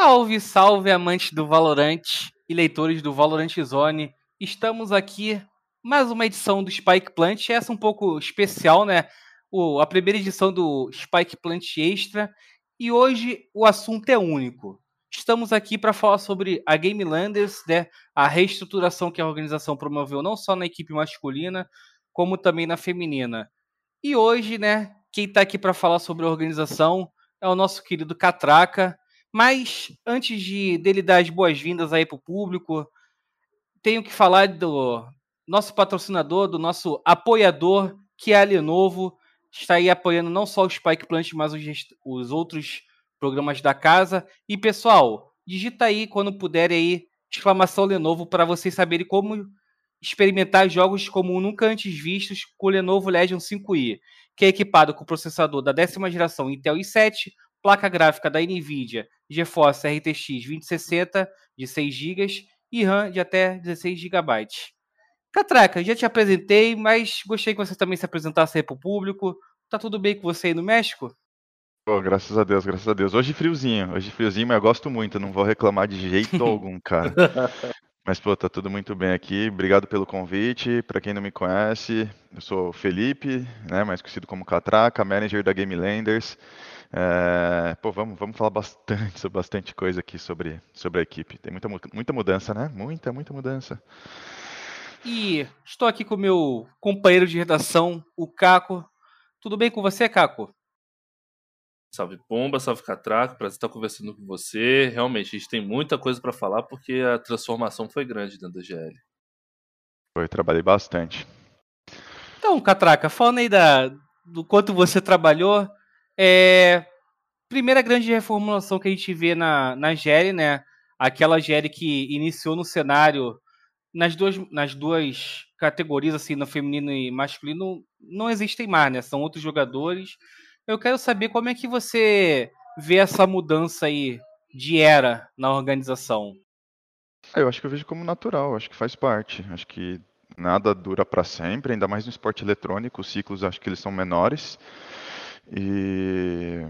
Salve, salve, amantes do Valorant e leitores do Valorant Zone. Estamos aqui, mais uma edição do Spike Plant, essa um pouco especial, né? O, a primeira edição do Spike Plant Extra. E hoje o assunto é único. Estamos aqui para falar sobre a Game Landers, né? A reestruturação que a organização promoveu não só na equipe masculina, como também na feminina. E hoje, né, quem está aqui para falar sobre a organização é o nosso querido Catraca. Mas antes de dele dar as boas-vindas aí para o público, tenho que falar do nosso patrocinador, do nosso apoiador, que é a Lenovo. Está aí apoiando não só o Spike Plant, mas os, os outros programas da casa. E pessoal, digita aí quando puder aí, exclamação Lenovo, para vocês saberem como experimentar jogos como nunca antes vistos com o Lenovo Legion 5i, que é equipado com processador da décima geração Intel i7, placa gráfica da NVIDIA GeForce RTX 2060 de 6 GB e RAM de até 16 GB. Catraca, já te apresentei, mas gostaria que você também se apresentasse aí para o público. Tá tudo bem com você aí no México? Oh, graças a Deus, graças a Deus. Hoje friozinho, hoje friozinho, mas eu gosto muito, não vou reclamar de jeito algum, cara. Mas, pô, tá tudo muito bem aqui. Obrigado pelo convite. Para quem não me conhece, eu sou Felipe, né, mais conhecido como Catraca, manager da Game Landers. É, pô, vamos, vamos falar bastante sobre bastante coisa aqui sobre, sobre a equipe. Tem muita, muita mudança, né? Muita, muita mudança. E estou aqui com o meu companheiro de redação, o Caco. Tudo bem com você, Caco? Salve Pomba, salve Catraco, prazer estar conversando com você. Realmente, a gente tem muita coisa para falar porque a transformação foi grande dentro da GL. Foi, trabalhei bastante. Então, Catraca, falando aí da, do quanto você trabalhou, é, primeira grande reformulação que a gente vê na, na GL, né? Aquela GL que iniciou no cenário nas duas, nas duas categorias, assim, no feminino e masculino, não existem mais, né? São outros jogadores. Eu quero saber como é que você vê essa mudança aí de era na organização. Ah, eu acho que eu vejo como natural, acho que faz parte. Acho que nada dura para sempre, ainda mais no esporte eletrônico, os ciclos acho que eles são menores. E.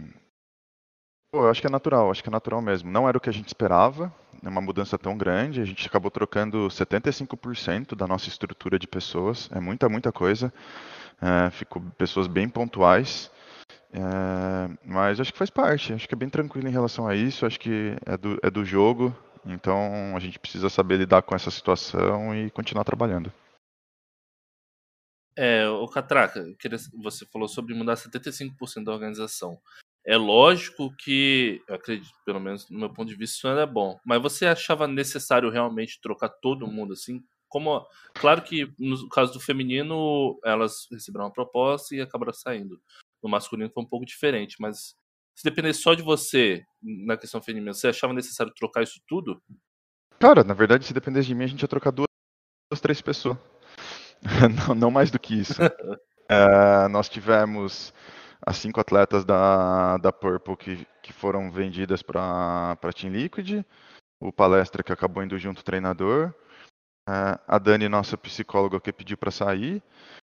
Pô, eu acho que é natural, acho que é natural mesmo. Não era o que a gente esperava, é uma mudança tão grande. A gente acabou trocando 75% da nossa estrutura de pessoas, é muita, muita coisa. É, ficou pessoas bem pontuais. É, mas acho que faz parte, acho que é bem tranquilo em relação a isso, acho que é do, é do jogo, então a gente precisa saber lidar com essa situação e continuar trabalhando. É, o Catraca, você falou sobre mudar 75% da organização. É lógico que, acredito, pelo menos do meu ponto de vista, isso era bom. Mas você achava necessário realmente trocar todo mundo assim? Como, claro que no caso do feminino, elas receberam uma proposta e acabaram saindo. No masculino foi um pouco diferente, mas se dependesse só de você na questão feminina, você achava necessário trocar isso tudo? Cara, na verdade, se dependesse de mim, a gente ia trocar duas, duas três pessoas. não, não, mais do que isso. é, nós tivemos as cinco atletas da, da Purple que, que foram vendidas para Team Liquid, o Palestra que acabou indo junto treinador, é, a Dani, nossa psicóloga, que pediu para sair,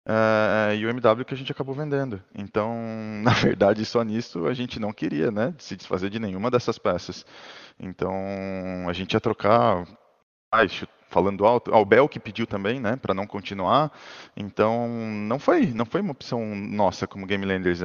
é, e o MW que a gente acabou vendendo. Então, na verdade, só nisso a gente não queria né, se desfazer de nenhuma dessas peças. Então, a gente ia trocar. Ai, falando alto, ao Bel que pediu também, né, para não continuar. Então, não foi, não foi uma opção nossa como Game Landers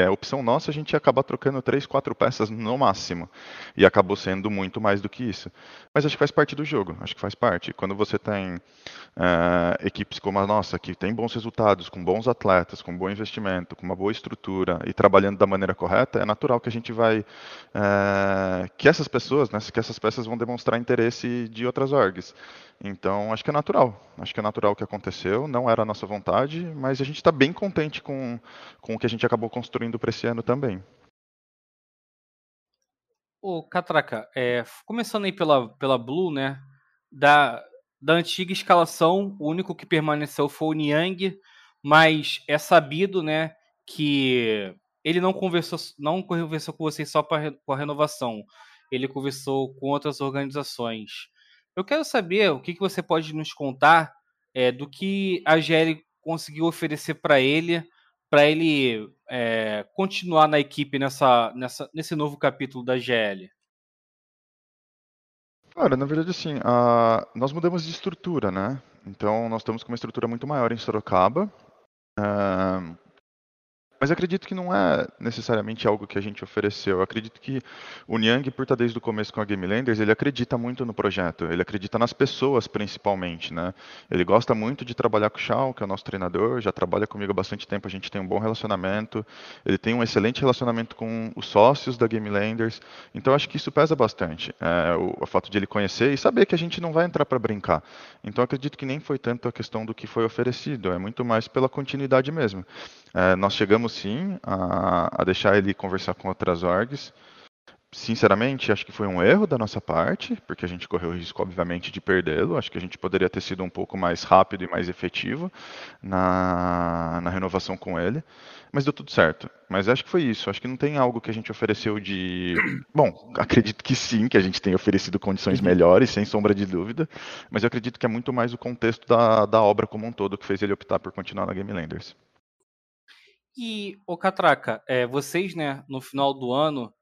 é, opção nossa, a gente ia acabar trocando três, quatro peças no máximo. E acabou sendo muito mais do que isso. Mas acho que faz parte do jogo, acho que faz parte. Quando você tem uh, equipes como a nossa, que tem bons resultados, com bons atletas, com bom investimento, com uma boa estrutura e trabalhando da maneira correta, é natural que a gente vai. Uh, que essas pessoas, né, que essas peças vão demonstrar interesse de outras orgs. Então, acho que é natural. Acho que é natural o que aconteceu. Não era a nossa vontade, mas a gente está bem contente com, com o que a gente acabou construindo para esse ano também. Ô, Catraca, é, começando aí pela, pela Blue, né? Da, da antiga escalação, o único que permaneceu foi o Niang, mas é sabido, né, que ele não conversou, não conversou com vocês só para com a renovação. Ele conversou com outras organizações. Eu quero saber o que, que você pode nos contar é, do que a GL conseguiu oferecer para ele, para ele é, continuar na equipe nessa, nessa, nesse novo capítulo da GL. Cara, na verdade, assim, nós mudamos de estrutura, né? Então, nós estamos com uma estrutura muito maior em Sorocaba. Uh, mas acredito que não é necessariamente algo que a gente ofereceu. Eu acredito que o Niang, por estar desde o começo com a Game Landers, ele acredita muito no projeto. Ele acredita nas pessoas, principalmente, né? Ele gosta muito de trabalhar com o Shao, que é o nosso treinador, já trabalha comigo há bastante tempo, a gente tem um bom relacionamento. Ele tem um excelente relacionamento com os sócios da Game Landers. Então, acho que isso pesa bastante. É, o, o fato de ele conhecer e saber que a gente não vai entrar para brincar. Então, acredito que nem foi tanto a questão do que foi oferecido, é muito mais pela continuidade mesmo. É, nós chegamos sim a, a, deixar ele conversar com outras orgs. Sinceramente, acho que foi um erro da nossa parte, porque a gente correu o risco, obviamente, de perdê-lo. Acho que a gente poderia ter sido um pouco mais rápido e mais efetivo na, na renovação com ele. Mas deu tudo certo. Mas acho que foi isso. Acho que não tem algo que a gente ofereceu de. Bom, acredito que sim, que a gente tem oferecido condições uhum. melhores, sem sombra de dúvida. Mas eu acredito que é muito mais o contexto da, da obra como um todo que fez ele optar por continuar na Game Landers. E, o Catraca, é, vocês, né, no final do ano,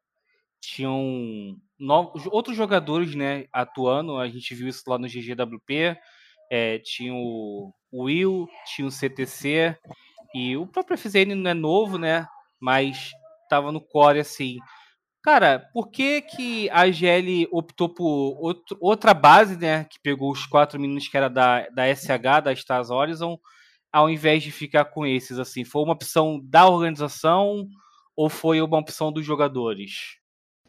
tinham novos, outros jogadores, né, atuando. A gente viu isso lá no GGWP. É, tinha o Will, tinha o CTC e o próprio FZN não é novo, né? Mas tava no core assim. Cara, por que, que a GL optou por outro, outra base, né? Que pegou os quatro meninos que era da, da SH, da Stars Horizon, ao invés de ficar com esses assim? Foi uma opção da organização ou foi uma opção dos jogadores?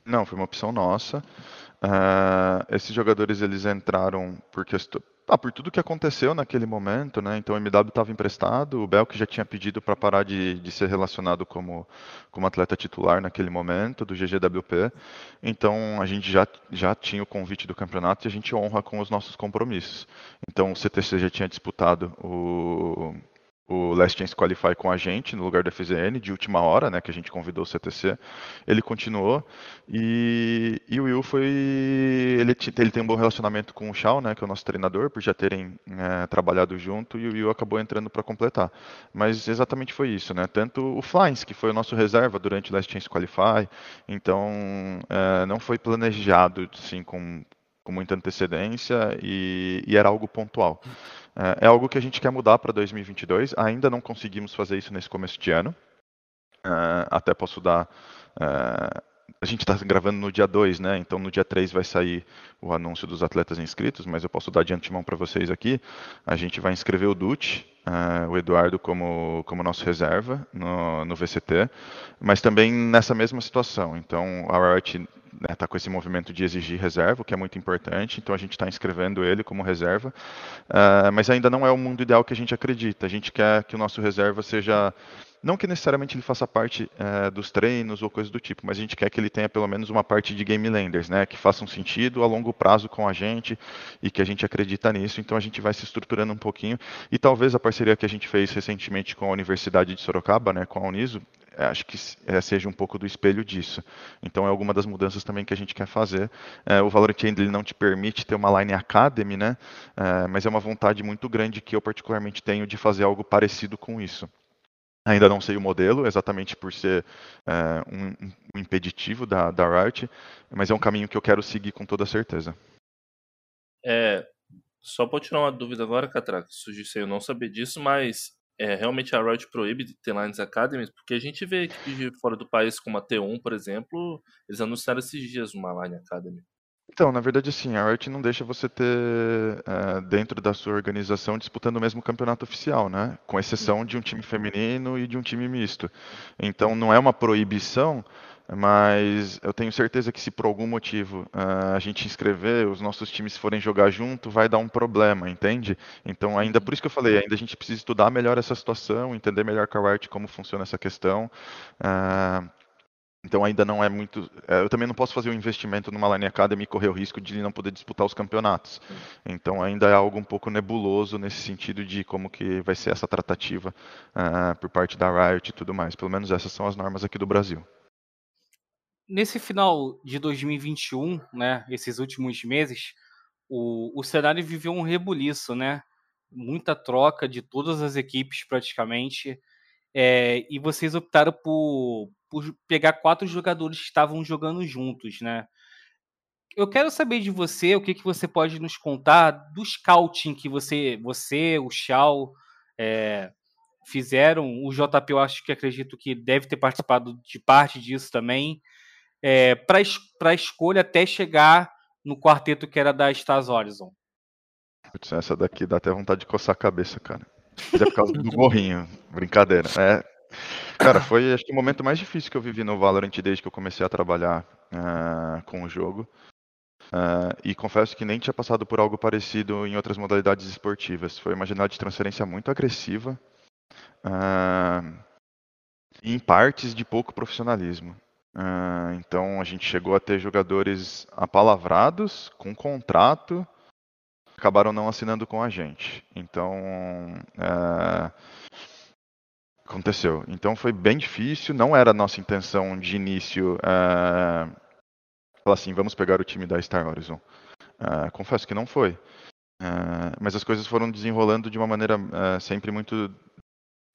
Não, foi uma opção nossa. Uh, esses jogadores eles entraram por ah, por tudo que aconteceu naquele momento, né? Então o MW estava emprestado, o Belk já tinha pedido para parar de, de ser relacionado como, como atleta titular naquele momento, do GGWP. Então a gente já, já tinha o convite do campeonato e a gente honra com os nossos compromissos. Então o CTC já tinha disputado o, o Last Chance Qualify com a gente no lugar do FZN de última hora, né, que a gente convidou o CTC. Ele continuou e, e o Will foi ele, ele tem um bom relacionamento com o Shao, né, que é o nosso treinador, por já terem é, trabalhado junto e o Will acabou entrando para completar. Mas exatamente foi isso, né? Tanto o Flyns, que foi o nosso reserva durante o Last Chance Qualify, então é, não foi planejado assim com com muita antecedência e, e era algo pontual. É, é algo que a gente quer mudar para 2022. Ainda não conseguimos fazer isso nesse começo de ano. É, até posso dar. A gente está gravando no dia 2, né? Então no dia 3 vai sair o anúncio dos atletas inscritos, mas eu posso dar de antemão para vocês aqui. A gente vai inscrever o Dutch, uh, o Eduardo como, como nosso reserva no, no VCT, mas também nessa mesma situação. Então a Riot está né, tá com esse movimento de exigir reserva, o que é muito importante, então a gente está inscrevendo ele como reserva, uh, mas ainda não é o mundo ideal que a gente acredita. A gente quer que o nosso reserva seja não que necessariamente ele faça parte uh, dos treinos ou coisa do tipo, mas a gente quer que ele tenha pelo menos uma parte de game lenders, né, que faça um sentido a longo prazo com a gente e que a gente acredita nisso. Então a gente vai se estruturando um pouquinho e talvez a parceria que a gente fez recentemente com a Universidade de Sorocaba, né, com a Uniso, é, acho que é, seja um pouco do espelho disso. Então é alguma das mudanças também que a gente quer fazer. É, o Valorant ainda ele não te permite ter uma Line Academy, né? É, mas é uma vontade muito grande que eu particularmente tenho de fazer algo parecido com isso. Ainda não sei o modelo, exatamente por ser é, um, um, impeditivo da, da Riot, mas é um caminho que eu quero seguir com toda certeza. É, só para tirar uma dúvida agora, Catraca, surgiu eu não saber disso, mas é, realmente a Riot proíbe ter Lines Academies, porque a gente vê equipes de fora do país, como a T1, por exemplo, eles anunciaram esses dias uma Line Academy. Então, na verdade, sim, a Riot não deixa você ter é, dentro da sua organização disputando o mesmo campeonato oficial, né? Com exceção de um time feminino e de um time misto. Então, não é uma proibição, mas eu tenho certeza que se por algum motivo uh, a gente inscrever, os nossos times forem jogar junto, vai dar um problema, entende? Então, ainda por isso que eu falei, ainda a gente precisa estudar melhor essa situação, entender melhor com a Riot como funciona essa questão. Uh, então ainda não é muito. Uh, eu também não posso fazer um investimento numa Line Academy e correr o risco de não poder disputar os campeonatos. Então ainda é algo um pouco nebuloso nesse sentido de como que vai ser essa tratativa por parte da Riot e tudo mais. Pelo menos essas são as normas aqui do Brasil nesse final de 2021, né, esses últimos meses, o, o cenário viveu um rebuliço, né? Muita troca de todas as equipes praticamente. É, e vocês optaram por, por pegar quatro jogadores que estavam jogando juntos, né? eu quero saber de você o que, que você pode nos contar do scouting que você, você o Shao, é, fizeram. O JP, eu acho que acredito que deve ter participado de parte disso também. É, para a escolha até chegar no quarteto que era da Stars Horizon. Putz, essa daqui dá até vontade de coçar a cabeça, cara. Mas é por causa do gorrinho. Brincadeira. É, cara, foi acho que o momento mais difícil que eu vivi no Valorant desde que eu comecei a trabalhar uh, com o jogo. Uh, e confesso que nem tinha passado por algo parecido em outras modalidades esportivas. Foi uma janela de transferência muito agressiva, uh, em partes de pouco profissionalismo. Então a gente chegou a ter jogadores apalavrados, com contrato, acabaram não assinando com a gente. Então aconteceu. Então foi bem difícil, não era a nossa intenção de início falar assim, vamos pegar o time da Star Horizon. Uh, confesso que não foi. Uh, mas as coisas foram desenrolando de uma maneira uh, sempre muito.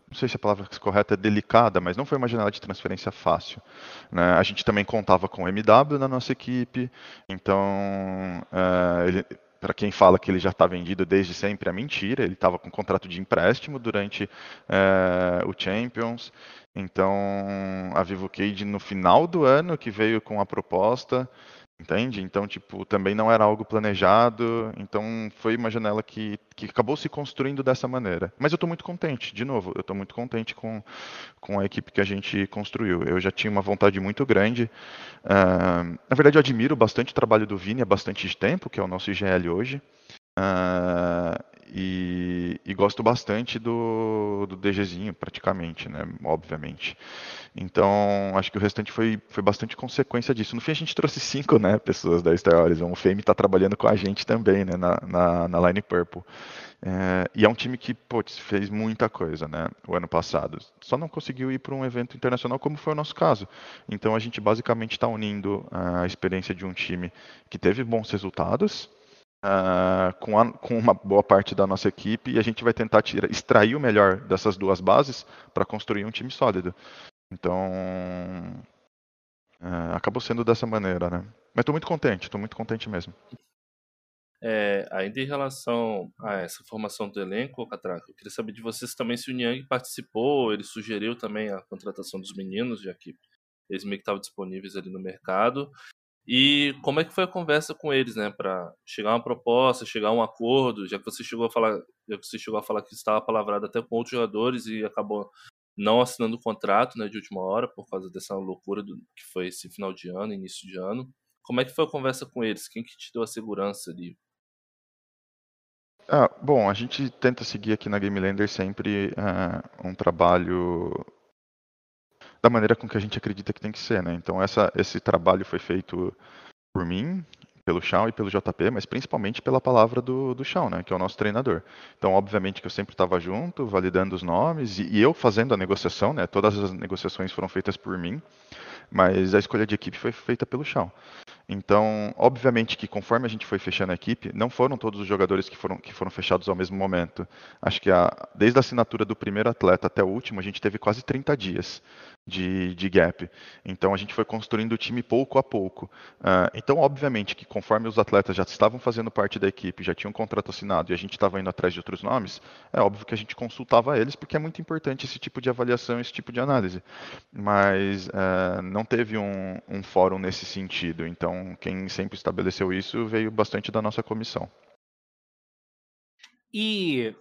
Não sei se a palavra correta é delicada, mas não foi uma janela de transferência fácil. Né? A gente também contava com o MW na nossa equipe, então para quem fala que ele já está vendido desde sempre, é mentira. Ele estava com contrato de empréstimo durante o Champions. Então, a Vivo Cage no final do ano que veio com a proposta, entende? Então, tipo, também não era algo planejado. Então, foi uma janela que, que acabou se construindo dessa maneira. Mas eu estou muito contente, de novo, eu estou muito contente com, com a equipe que a gente construiu. Eu já tinha uma vontade muito grande. Uh, na verdade, eu admiro bastante o trabalho do Vini há bastante tempo, que é o nosso IGL hoje. Uh, e, e, gosto bastante do, do DGzinho, praticamente, né? Obviamente. Então, acho que o restante foi, foi bastante consequência disso. No fim, a gente trouxe cinco né, pessoas da Star Horizon. O Fame está trabalhando com a gente também, né? Na, na, na Line Purple. É, e é um time que, putz, fez muita coisa, né? O ano passado. Só não conseguiu ir para um evento internacional, como foi o nosso caso. Então, a gente basicamente está unindo a experiência de um time que teve bons resultados uh, com, a, com, uma boa parte da nossa equipe e a gente vai tentar tirar, extrair o melhor dessas duas bases para construir um time sólido. Então, uh, acabou sendo dessa maneira, né? Mas estou muito contente, estou muito contente mesmo. É, ainda em relação a essa formação do elenco, Catraca, eu queria saber de vocês também se o Niang participou, ele sugeriu também a contratação dos meninos, já que eles meio que estavam disponíveis ali no mercado. E como é que foi a conversa com eles, né, para chegar a uma proposta, chegar a um acordo, já que você chegou a falar, já que você chegou a falar que estava palavrado até com outros jogadores e acabou não assinando o contrato, né, de última hora por causa dessa loucura do, que foi esse final de ano, início de ano. Como é que foi a conversa com eles? Quem que te deu a segurança ali? Ah, bom, a gente tenta seguir aqui na Game Lander sempre uh, um trabalho da maneira com que a gente acredita que tem que ser, né? Então essa, esse trabalho foi feito por mim, pelo Chão e pelo JP, mas principalmente pela palavra do, do Chão, né, que é o nosso treinador. Então, obviamente que eu sempre estava junto, validando os nomes, e, e, eu fazendo a negociação, né, todas as negociações foram feitas por mim, mas a escolha de equipe foi feita pelo Chão. Então, obviamente que conforme a gente foi fechando a equipe, não foram todos os jogadores que foram, que foram fechados ao mesmo momento. Acho que a, desde a assinatura do primeiro atleta até o último, a gente teve quase 30 dias de, de gap. Então, a gente foi construindo o time pouco a pouco. Uh, então, obviamente que conforme os atletas já estavam fazendo parte da equipe, já tinham um contrato assinado e a gente estava indo atrás de outros nomes, é óbvio que a gente consultava eles, porque é muito importante esse tipo de avaliação, esse tipo de análise. Mas uh, não teve um, um fórum nesse sentido. Então, quem sempre estabeleceu isso veio bastante da nossa comissão. E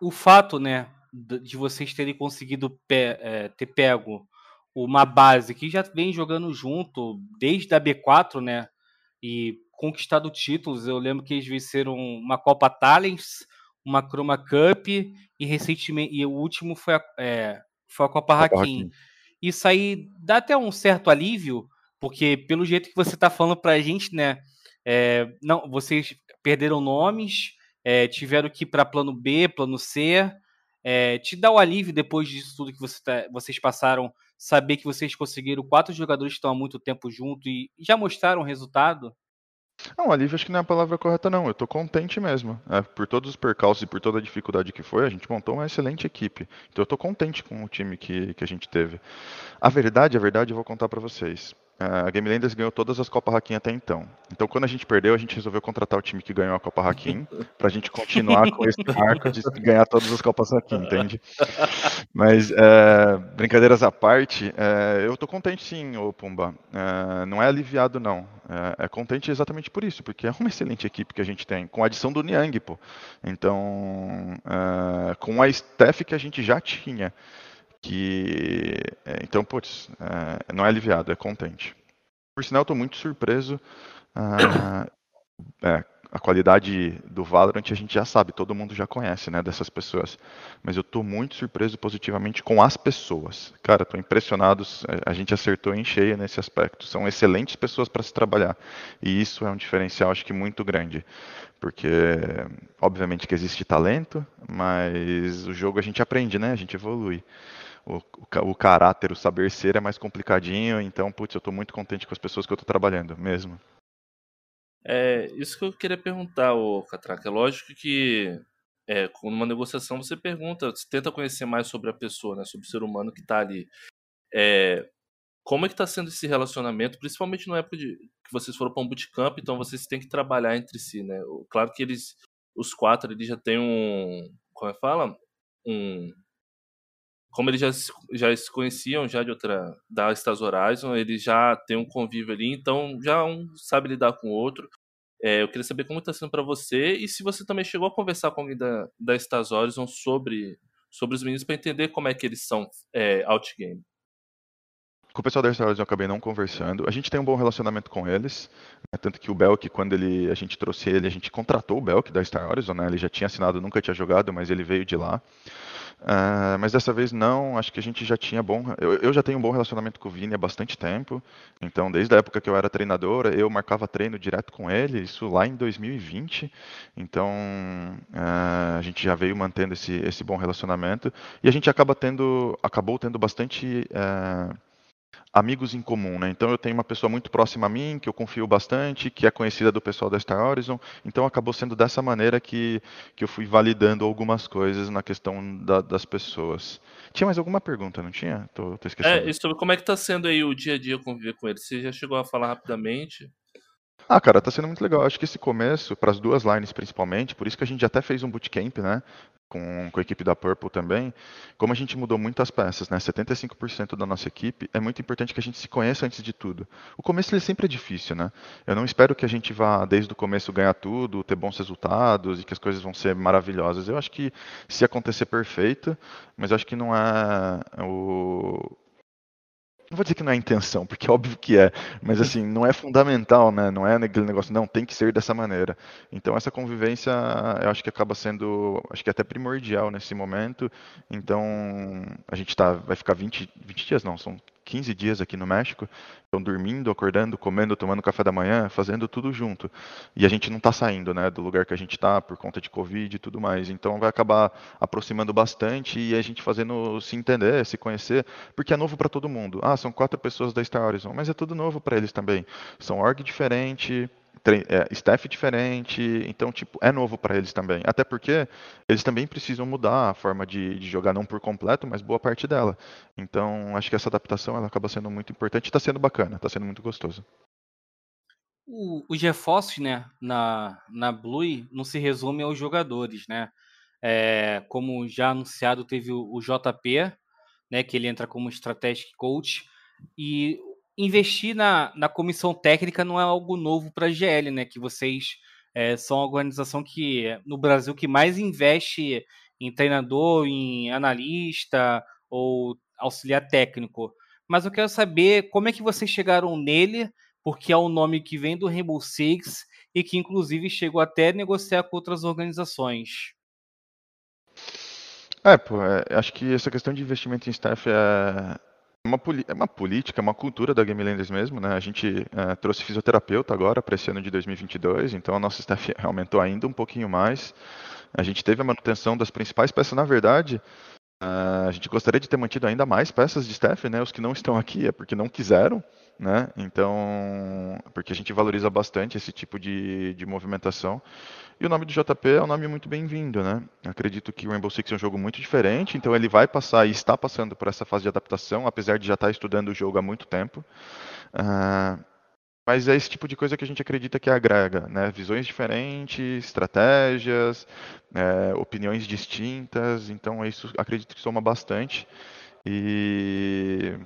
o fato, né, de vocês terem conseguido pe é, ter pego uma base que já vem jogando junto desde a B4, né, e conquistado títulos. Eu lembro que eles venceram uma Copa Talents, uma Chroma Cup e recentemente e o último foi a, é, foi a Copa, Copa Hakim. Isso aí dá até um certo alívio porque pelo jeito que você está falando para a gente, né? É, não, vocês perderam nomes, é, tiveram que ir para plano B, plano C. É, te dá o alívio depois disso tudo que você tá, vocês passaram, saber que vocês conseguiram quatro jogadores que estão há muito tempo junto e já mostraram resultado? Não, alívio acho que não é a palavra correta, não. Eu estou contente mesmo. É, por todos os percalços e por toda a dificuldade que foi, a gente montou uma excelente equipe. Então eu estou contente com o time que, que a gente teve. A verdade, a verdade, eu vou contar para vocês. A Game Landers ganhou todas as Copa Hakim até então. Então, quando a gente perdeu, a gente resolveu contratar o time que ganhou a Copa Hakim para a gente continuar com esse marco de ganhar todas as Copas Hakim, entende? Mas, é, brincadeiras à parte, é, eu tô contente sim, ô Pumba. É, não é aliviado, não. É, contente exatamente por isso, porque é uma excelente equipe que a gente tem, com a adição do Niang, pô. Então, com a staff que a gente já tinha que é, então, putz, é, não é aliviado, é contente. Por sinal, estou muito surpreso. Ah, é, a qualidade do Valorant a gente já sabe, todo mundo já conhece, né, dessas pessoas. Mas eu estou muito surpreso positivamente com as pessoas. Cara, estou impressionado, a gente acertou em cheio nesse aspecto. São excelentes pessoas para se trabalhar. E isso é um diferencial, acho que muito grande. Porque, obviamente que existe talento, mas o jogo a gente aprende, né, a gente evolui o, o, caráter, o saber ser é mais complicadinho, então, putz, eu estou muito contente com as pessoas que eu estou trabalhando, mesmo. É, isso que eu queria perguntar, o Catraca. É lógico que é, numa negociação você pergunta, você tenta conhecer mais sobre a pessoa, né, sobre o ser humano que está ali. É, como é que está sendo esse relacionamento, principalmente na época de que vocês foram para um bootcamp, então vocês têm que trabalhar entre si, né? Claro que eles, os quatro, eles já têm um, como é que fala? Um, como eles já, já se conheciam já de outra da Stars Horizon, eles já têm um convívio ali, então já um sabe lidar com o outro. É, eu queria saber como está sendo para você e se você também chegou a conversar com alguém da, da Stars Horizon sobre, sobre os meninos para entender como é que eles são é, outgame. Com o pessoal da Wars eu acabei não conversando. A gente tem um bom relacionamento com eles, né? tanto que o Belk, quando ele, a gente trouxe ele, a gente contratou o Belk da Star Wars, né? ele já tinha assinado, nunca tinha jogado, mas ele veio de lá. Uh, mas dessa vez não, acho que a gente já tinha bom. Eu, eu, já tenho um bom relacionamento com o Vini há bastante tempo. Então, desde a época que eu era treinador, eu marcava treino direto com ele, isso lá em 2020. Então, uh, a gente já veio mantendo esse, esse bom relacionamento. E a gente acaba tendo, acabou tendo bastante. Uh, amigos em comum, né? Então eu tenho uma pessoa muito próxima a mim, que eu confio bastante, que é conhecida do pessoal da Star Horizon, então acabou sendo dessa maneira que, que eu fui validando algumas coisas na questão da, das pessoas. Tinha mais alguma pergunta, não tinha? Tô, tô esquecendo. É, e sobre como é que tá sendo aí o dia a dia conviver com eles? Você já chegou a falar rapidamente? Ah, cara, tá sendo muito legal. Acho que esse começo, para as duas lines principalmente, por isso que a gente até fez um bootcamp, né? Com, com a equipe da Purple também. Como a gente mudou muitas peças, né? 75% da nossa equipe, é muito importante que a gente se conheça antes de tudo. O começo ele sempre é difícil, né? Eu não espero que a gente vá, desde o começo, ganhar tudo, ter bons resultados e que as coisas vão ser maravilhosas. Eu acho que se acontecer perfeito, mas acho que não é o não vou dizer que não é intenção, porque é óbvio que é, mas assim, não é fundamental, né? Não é aquele negócio, não, tem que ser dessa maneira. Então essa convivência, eu acho que acaba sendo, acho que é até primordial nesse momento. Então, a gente tá, vai ficar 20, 20 dias, não, são 15 dias aqui no México, estão dormindo, acordando, comendo, tomando café da manhã, fazendo tudo junto. E a gente não está saindo né, do lugar que a gente está por conta de Covid e tudo mais. Então vai acabar aproximando bastante e a gente fazendo se entender, se conhecer, porque é novo para todo mundo. Ah, são quatro pessoas da Star Horizon, mas é tudo novo para eles também. São org diferente, é, staff diferente, então tipo é novo para eles também. Até porque eles também precisam mudar a forma de, de, jogar não por completo, mas boa parte dela. Então acho que essa adaptação ela acaba sendo muito importante, está sendo bacana, está sendo muito gostoso. O, o GeForce, né, na na Blue não se resume aos jogadores, né? É, como já anunciado, teve o, o JP, né, que ele entra como strategic coach e investir na, na comissão técnica não é algo novo para a GL, né? Que vocês é, são a organização que no Brasil que mais investe em treinador, em analista ou auxiliar técnico. Mas eu quero saber como é que vocês chegaram nele, porque é um nome que vem do Rainbow Six e que inclusive chegou até a negociar com outras organizações. É, pô, é, acho que essa questão de investimento em staff é, uma, é uma política, é uma cultura da Game Landers mesmo, né? A gente é, trouxe fisioterapeuta agora para esse ano de 2022, então a nossa staff aumentou ainda um pouquinho mais. A gente teve a manutenção das principais peças, na verdade, Uh, a gente gostaria de ter mantido ainda mais peças de staff, né? Os que não estão aqui é porque não quiseram, né? Então, porque a gente valoriza bastante esse tipo de, de movimentação. E o nome do JP é um nome muito bem-vindo, né? Acredito que o Rainbow Six é um jogo muito diferente, então ele vai passar e está passando por essa fase de adaptação, apesar de já estar estudando o jogo há muito tempo. Uh, mas é esse tipo de coisa que a gente acredita que agrega, né? Visões diferentes, estratégias, é, opiniões distintas. Então isso acredito que soma bastante. E...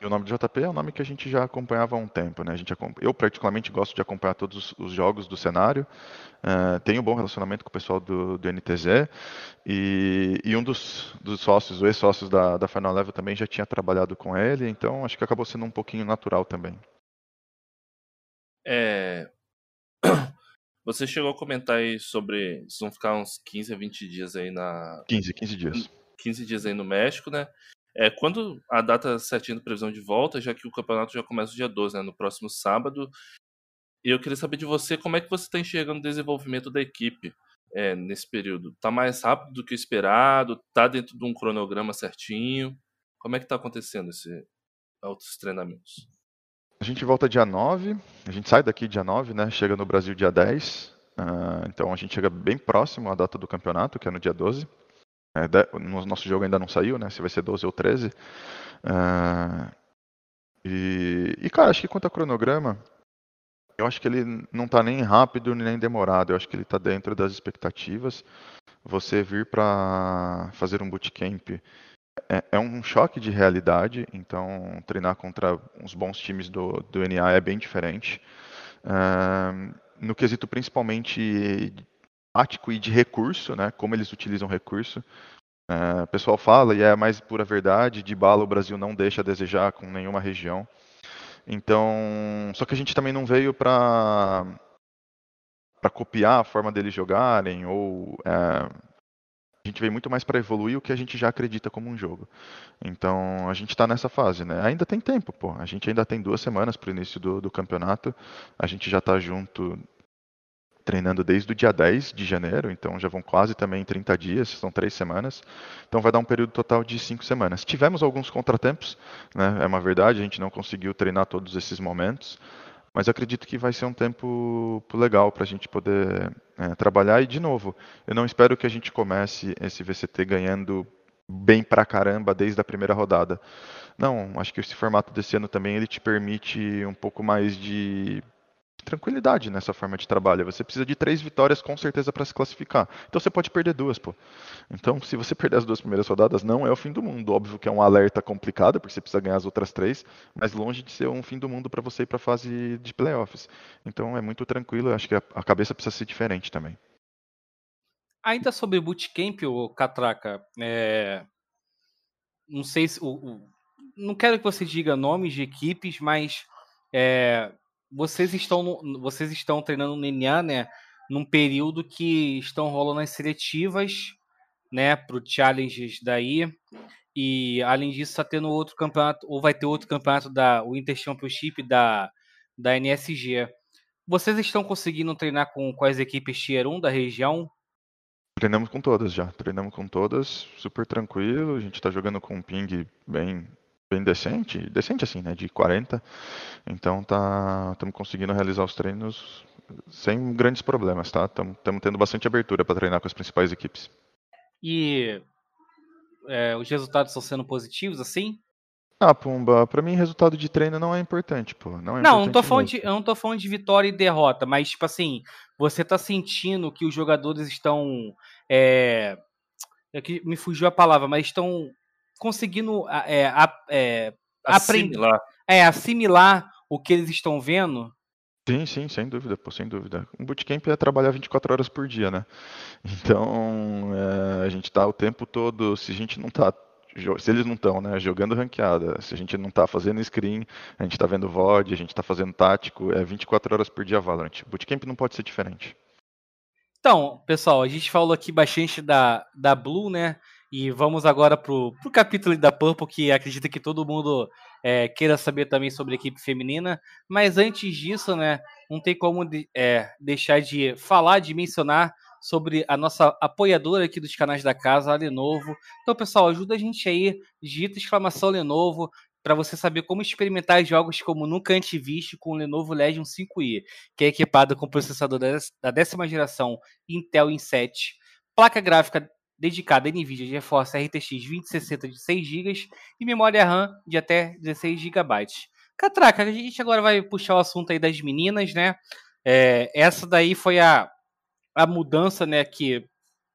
e, o nome do JP é um nome que a gente já acompanhava há um tempo, né? A gente eu particularmente gosto de acompanhar todos os jogos do cenário. Uh, tenho um bom relacionamento com o pessoal do, do NTZ e, e, um dos, dos sócios, os ex-sócios da, da Final Level também já tinha trabalhado com ele, então acho que acabou sendo um pouquinho natural também. É... Você chegou a comentar aí sobre. Vocês vão ficar uns 15 a 20 dias aí na. 15, 15 dias. 15 dias aí no México, né? É, quando a data certinha de previsão de volta, já que o campeonato já começa no dia 12, né? No próximo sábado. Eu queria saber de você como é que você está enxergando o desenvolvimento da equipe é, nesse período. Tá mais rápido do que esperado? Tá dentro de um cronograma certinho? Como é que tá acontecendo esse outros treinamentos? A gente volta dia 9, a gente sai daqui dia 9, né? Chega no Brasil dia 10. Uh, ah, então a gente chega bem próximo à data do campeonato, que é no dia 12. É, no nosso jogo ainda não saiu, né? Se vai ser 12 ou 13. Uh, ah, e, e, cara, acho que quanto ao cronograma, eu acho que ele não está nem rápido nem demorado. Eu acho que ele está dentro das expectativas. Você vir para fazer um bootcamp é, é, um choque de realidade, então treinar contra uns bons times do, do NA é bem diferente. Uh, no quesito principalmente tático e de recurso, né, como eles utilizam recurso. Uh, o pessoal fala, e é a mais pura verdade, de bala o Brasil não deixa a desejar com nenhuma região. Então, só que a gente também não veio para para copiar a forma deles jogarem ou é, a gente veio muito mais para evoluir o que a gente já acredita como um jogo. Então a gente está nessa fase, né? Ainda tem tempo, pô. A gente ainda tem duas semanas para o início do, do, campeonato. A gente já está junto treinando desde o dia 10 de janeiro, então já vão quase também 30 dias, são três semanas. Então vai dar um período total de cinco semanas. Tivemos alguns contratempos, né? É uma verdade, a gente não conseguiu treinar todos esses momentos. Mas acredito que vai ser um tempo legal para a gente poder é, trabalhar. E, de novo, eu não espero que a gente comece esse VCT ganhando bem pra caramba desde a primeira rodada. Não, acho que esse formato desse ano também ele te permite um pouco mais de tranquilidade nessa forma de trabalho. Você precisa de três vitórias com certeza para se classificar. Então você pode perder duas, pô. Então, se você perder as duas primeiras rodadas, não é o fim do mundo. Óbvio que é um alerta complicado, porque você precisa ganhar as outras três, mas longe de ser um fim do mundo para você ir para a fase de playoffs. Então é muito tranquilo, acho que a cabeça precisa ser diferente também. Ainda sobre bootcamp, o Catraca, é... não sei se. O, o... Não quero que você diga nomes de equipes, mas é vocês estão, no, vocês estão treinando no NA, né? Num período que estão rolando as seletivas, né? Pro challenges daí. E além disso, está tendo outro campeonato, ou vai ter outro campeonato da Winter Championship da, da NSG. Vocês estão conseguindo treinar com, as equipes Tier 1 da região? Treinamos com todas já. Treinamos com todas, super tranquilo. A gente está jogando com um ping bem bem decente, decente assim, né, de 40. Então tá, estamos conseguindo realizar os treinos sem grandes problemas, tá? Estamos tendo bastante abertura para treinar com as principais equipes. E é, os resultados estão sendo positivos, assim? Ah, Pumba, para mim resultado de treino não é importante, pô. Não, é não, não tô falando de, eu não tô falando de vitória e derrota, mas tipo assim, você tá sentindo que os jogadores estão é, é que me fugiu a palavra, mas estão conseguindo é, é, assimilar. Aprender, é, assimilar o que eles estão vendo. Sim, sim, sem dúvida, pô, sem dúvida. Um bootcamp é trabalhar 24 horas por dia, né? Então, é, a gente está o tempo todo, se a gente não está se eles não estão né, jogando ranqueada, se a gente não está fazendo screen, a gente está vendo VOD, a gente está fazendo tático, é 24 horas por dia Valorant. Bootcamp não pode ser diferente. Então, pessoal, a gente falou aqui bastante da, da Blue, né? E vamos agora pro, pro capítulo da Purple, que acredita que todo mundo é, queira saber também sobre a equipe feminina. Mas antes disso, né, não tem como de, é, deixar de falar, de mencionar sobre a nossa apoiadora aqui dos canais da casa, a Lenovo. Então, pessoal, ajuda a gente aí, digita exclamação Lenovo, para você saber como experimentar jogos como nunca antes visto com o Lenovo Legion 5i, que é equipado com processador da décima geração Intel i7, placa gráfica dedicada a NVIDIA GeForce RTX 2060 de 6 GB e memória RAM de até 16 GB. Catraca, a gente agora vai puxar o assunto aí das meninas, né? É, essa daí foi a, a mudança, né, que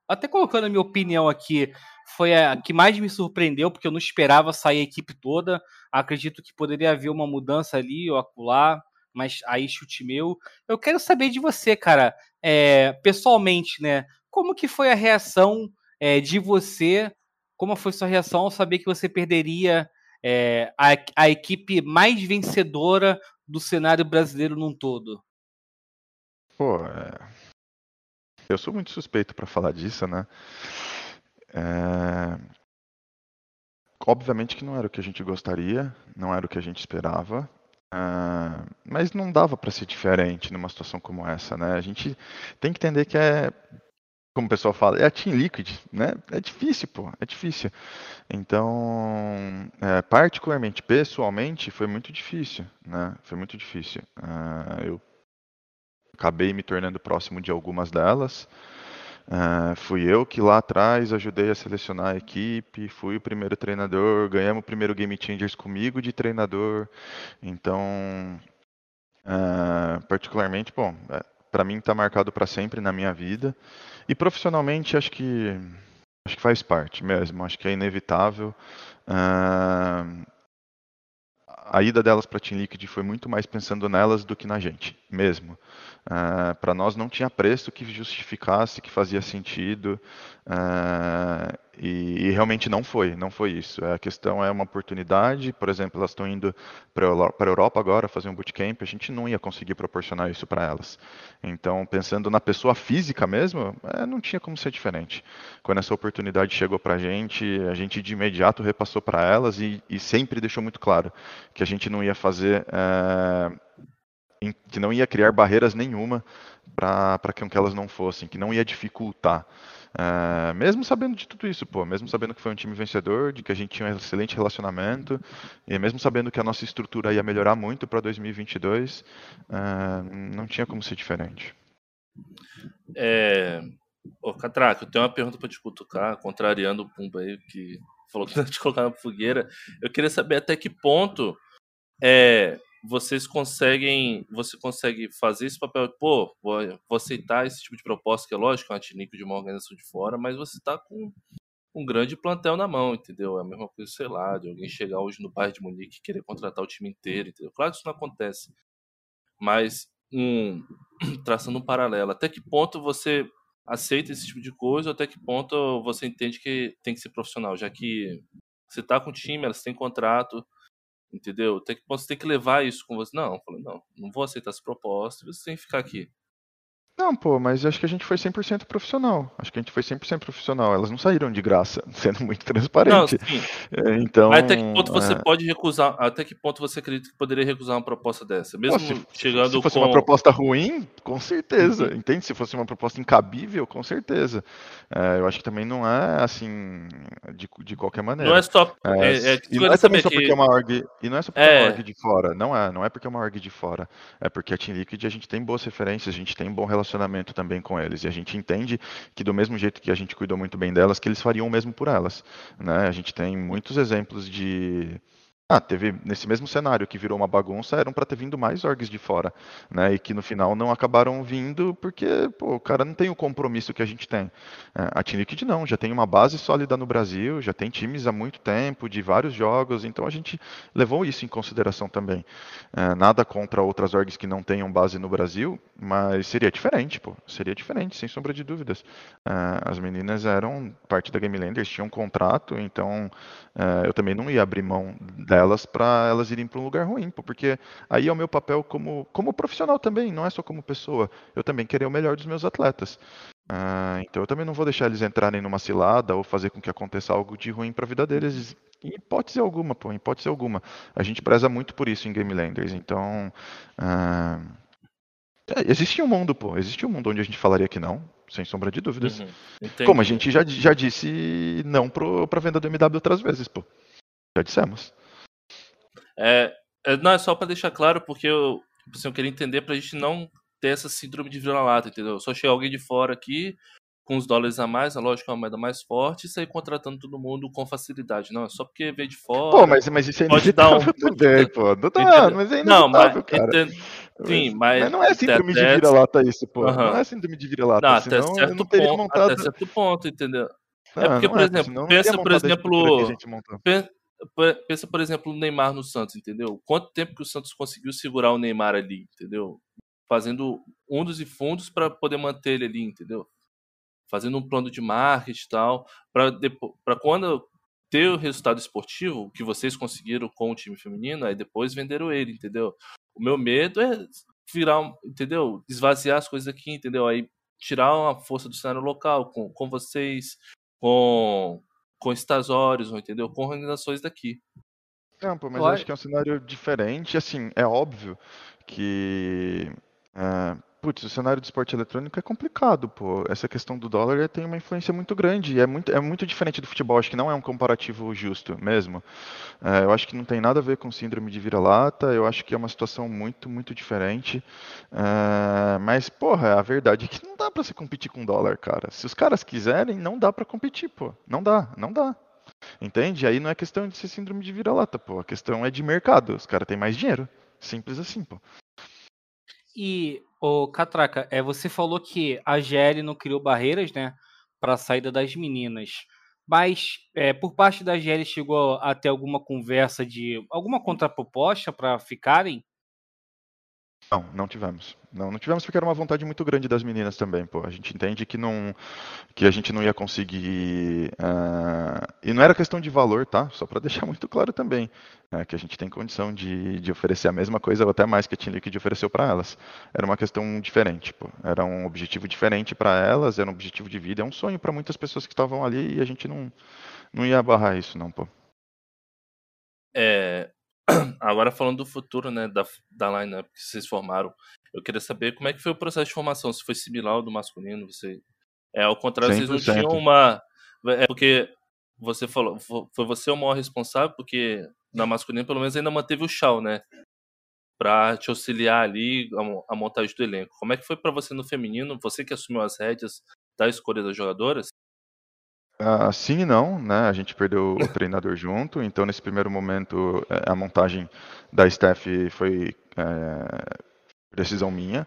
até colocando a minha opinião aqui, foi a que mais me surpreendeu, porque eu não esperava sair a equipe toda. Acredito que poderia haver uma mudança ali ou acolá, mas aí chute meu. Eu quero saber de você, cara, é, pessoalmente, né? Como que foi a reação é, de você? Como foi sua reação ao saber que você perderia é, a, a equipe mais vencedora do cenário brasileiro num todo? Pô, é... eu sou muito suspeito para falar disso, né? É... Obviamente que não era o que a gente gostaria, não era o que a gente esperava, uh, mas não dava para ser diferente numa situação como essa, né? A gente tem que entender que é, como o pessoal fala, é a Team Liquid, né? É difícil, pô, é difícil. Então, é, particularmente, pessoalmente, foi muito difícil, né? Foi muito difícil. Uh, eu acabei me tornando próximo de algumas delas. Uh, fui eu que lá atrás ajudei a selecionar a equipe, fui o primeiro treinador, ganhamos o primeiro Game Changers comigo de treinador. Então, uh, particularmente, bom, é, para mim está marcado para sempre na minha vida. E profissionalmente, acho que acho que faz parte mesmo, acho que é inevitável. Uh, a ida delas para a Team Liquid foi muito mais pensando nelas do que na gente, mesmo. Uh, para nós não tinha preço que justificasse, que fazia sentido. Uh, e, e, realmente não foi, não foi isso. A questão é uma oportunidade, por exemplo, elas estão indo para a Europa agora fazer um bootcamp, a gente não ia conseguir proporcionar isso para elas. Então, pensando na pessoa física mesmo, é, não tinha como ser diferente. Quando essa oportunidade chegou para a gente, a gente de imediato repassou para elas e, e, sempre deixou muito claro que a gente não ia fazer, é, que não ia criar barreiras nenhuma para que elas não fossem, que não ia dificultar. Uh, mesmo sabendo de tudo isso, pô, mesmo sabendo que foi um time vencedor, de que a gente tinha um excelente relacionamento, e mesmo sabendo que a nossa estrutura ia melhorar muito para 2022, uh, não tinha como ser diferente. É... Ô, Catraca, eu tenho uma pergunta para te cutucar, contrariando o Pumba aí, que falou que ia te colocar na fogueira. Eu queria saber até que ponto é, vocês conseguem, você consegue fazer esse papel, pô, vou, vou aceitar esse tipo de proposta, que é lógico, é um tinico de uma organização de fora, mas você tá com um grande plantel na mão, entendeu? É a mesma coisa, sei lá, de alguém chegar hoje no Bayern de Munique e querer contratar o time inteiro, entendeu? Claro que isso não acontece, mas um, traçando um paralelo, até que ponto você aceita esse tipo de coisa, ou até que ponto você entende que tem que ser profissional, já que você tá com o time, elas têm contrato, Entendeu? Tem que, você tem que levar isso com você. Não, eu falei, não, não vou aceitar essa proposta, você tem que ficar aqui. Não, pô, mas acho que a gente foi 100% profissional. Acho que a gente foi 100% profissional. Elas não saíram de graça, sendo muito transparente. Não. É, então, mas até que ponto você é... pode recusar? Até que ponto você acredita que poderia recusar uma proposta dessa? Mesmo pô, se, chegando se fosse com... uma proposta ruim, com certeza. Uhum. Entende? Se fosse uma proposta incabível, com certeza. É, eu acho que também não é assim de, de qualquer maneira. Não é só. É, é, e não é também só que... porque é uma org. E não é só porque é uma org de fora. Não é, não é porque é uma org de fora. É porque a Team Liquid a gente tem boas referências, a gente tem um bom relacionamento também com eles. E a gente entende que do mesmo jeito que a gente cuidou muito bem delas, que eles fariam o mesmo por elas. Né? A gente tem muitos exemplos de ah, teve nesse mesmo cenário que virou uma bagunça, eram para ter vindo mais orgs de fora, né? E que no final não acabaram vindo porque pô, o cara não tem o compromisso que a gente tem. É, a Team Liquid não, já tem uma base sólida no Brasil, já tem times há muito tempo, de vários jogos, então a gente levou isso em consideração também. É, nada contra outras orgs que não tenham base no Brasil, mas seria diferente, pô, seria diferente, sem sombra de dúvidas. É, as meninas eram parte da Game Landers, tinham um contrato, então é, eu também não ia abrir mão delas para elas irem para um lugar ruim, porque aí é o meu papel como, como profissional também, não é só como pessoa. Eu também queria o melhor dos meus atletas. Uh, então eu também não vou deixar eles entrarem numa cilada ou fazer com que aconteça algo de ruim para a vida deles. Em hipótese alguma, pô, em hipótese alguma. A gente preza muito por isso em Game Landers. Então, uh, É, existe um mundo, pô. Existe um mundo onde a gente falaria que não, sem sombra de dúvidas. Uhum. Como a gente já, já disse não pro, pra venda do MW outras vezes, pô. Já dissemos. É, é não, é só para deixar claro, porque eu, tipo assim, eu queria entender pra gente não ter essa síndrome de vira-lata, entendeu? Só chega alguém de fora aqui, com os dólares a mais, a lógica é uma moeda mais forte, e sair contratando todo mundo com facilidade. Não, é só porque veio de fora. Pô, mas, mas isso é pode dar um... também, pô. Não, tá, mas é não, mas, cara. Sim, mas, mas não é síndrome até... de vira-lata isso, pô. Uhum. Não é síndrome de vira-lata. Não, até certo não teria ponto, montado... Até certo ponto, entendeu? Não, é porque, por é, exemplo, pensa, por exemplo, pensa, por exemplo, no Neymar no Santos, entendeu? Quanto tempo que o Santos conseguiu segurar o Neymar ali, entendeu? Fazendo fundos e fundos para poder manter ele ali, entendeu? Fazendo um plano de marketing e tal, para quando ter o resultado esportivo que vocês conseguiram com o time feminino, aí depois venderam ele, entendeu? O meu medo é virar, entendeu? Esvaziar as coisas aqui, entendeu? Aí tirar uma força do cenário local com, com vocês, com, com Stazórios, entendeu? Com organizações daqui. Não, pô, mas eu acho que é um cenário diferente. Assim, é óbvio que. Uh, Putz, o cenário do esporte eletrônico é complicado, pô. Essa questão do dólar tem uma influência muito grande. É muito, é muito diferente do futebol. Acho que não é um comparativo justo mesmo. É, eu acho que não tem nada a ver com síndrome de vira-lata. Eu acho que é uma situação muito, muito diferente. É, mas, porra, a verdade é que não dá para se competir com dólar, cara. Se os caras quiserem, não dá para competir, pô. Não dá, não dá. Entende? Aí não é questão de ser síndrome de vira-lata, pô. A questão é de mercado. Os caras têm mais dinheiro. Simples assim, pô. E, o Catraca, é, você falou que a GL não criou barreiras, né, para a saída das meninas. Mas é, por parte da GL chegou a ter alguma conversa de alguma contraproposta para ficarem? Não, não tivemos. Não, não tivemos porque era uma vontade muito grande das meninas também, pô. A gente entende que não, que a gente não ia conseguir. Uh, e não era questão de valor, tá? Só para deixar muito claro também, uh, que a gente tem condição de, de oferecer a mesma coisa ou até mais que a Team Liquid ofereceu para elas. Era uma questão diferente, pô. Era um objetivo diferente para elas, era um objetivo de vida, é um sonho para muitas pessoas que estavam ali e a gente não, não ia barrar isso, não, pô. É, Agora falando do futuro, né, da, da lineup que vocês formaram, eu queria saber como é que foi o processo de formação, se foi similar ao do masculino, você... É, ao contrário, 100%. vocês não tinham uma... É porque você falou, foi você o maior responsável, porque na masculina pelo menos ainda manteve o chão, né? Pra te auxiliar ali a, a montagem do elenco. Como é que foi para você no feminino? Você que assumiu as rédeas da escolha das jogadoras? Uh, sim e não, né? A gente perdeu o treinador junto, então nesse primeiro momento é, a montagem da staff foi é, decisão minha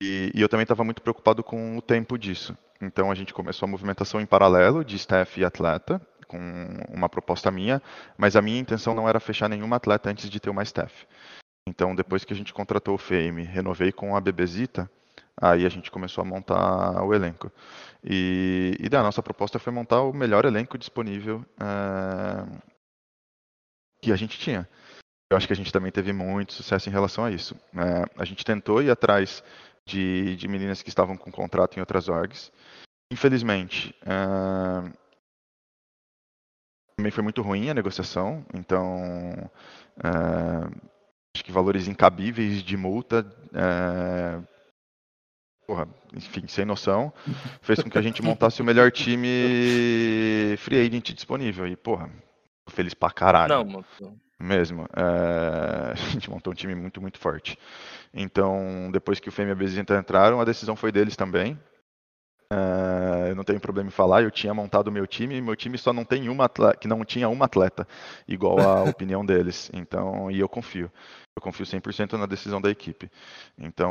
e, e eu também estava muito preocupado com o tempo disso. Então a gente começou a movimentação em paralelo de staff e atleta com uma proposta minha, mas a minha intenção não era fechar nenhuma atleta antes de ter uma staff. Então depois que a gente contratou o Fame, renovei com a Bebezita, Aí a gente começou a montar o elenco. E, e da nossa proposta foi montar o melhor elenco disponível uh, que a gente tinha. Eu acho que a gente também teve muito sucesso em relação a isso. Uh, a gente tentou ir atrás de, de meninas que estavam com contrato em outras orgs. Infelizmente, uh, também foi muito ruim a negociação, então acho que valores incabíveis de multa porra, enfim, sem noção, fez com que a gente montasse o melhor time free agent disponível. E, porra, feliz pra caralho. Não, mano. Mesmo. É... A gente montou um time muito, muito forte. Então, depois que o Fêmea e a Bezenta entraram, a decisão foi deles também. Uh, eu não tenho problema em falar, eu tinha montado o meu time, e meu time só não tem uma atleta, que não tinha uma atleta igual à opinião deles. Então, e eu confio. Eu confio 100% na decisão da equipe. Então,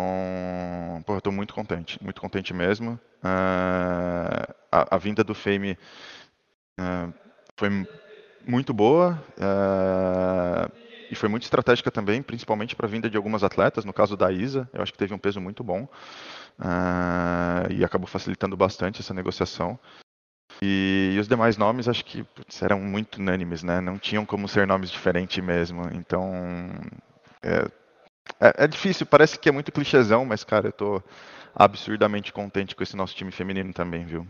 pô, eu tô muito contente, muito contente mesmo. Uh, a, a, vinda do Fame uh, foi muito boa. E foi muito estratégica também, principalmente para a vinda de algumas atletas, no caso da Isa, eu acho que teve um peso muito bom uh, e acabou facilitando bastante essa negociação. E, e os demais nomes acho que putz, eram muito unânimes, né? Não tinham como ser nomes diferentes mesmo. Então é, é, é, difícil, parece que é muito clichêzão, mas cara, eu tô absurdamente contente com esse nosso time feminino também, viu?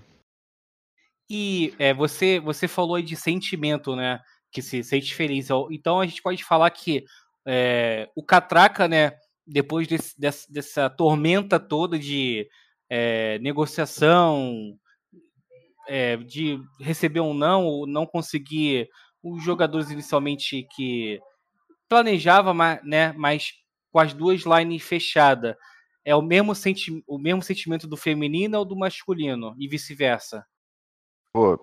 E é, você, você falou aí de sentimento, né? Que se sente feliz. Então a gente pode falar que é, o Catraca, né, depois desse, dessa, dessa, tormenta toda de é, negociação, é, de receber ou não, ou não conseguir os jogadores inicialmente que planejava, né, mas com as duas lines fechadas, é o mesmo, senti o mesmo sentimento do feminino ou do masculino e vice-versa? Pô,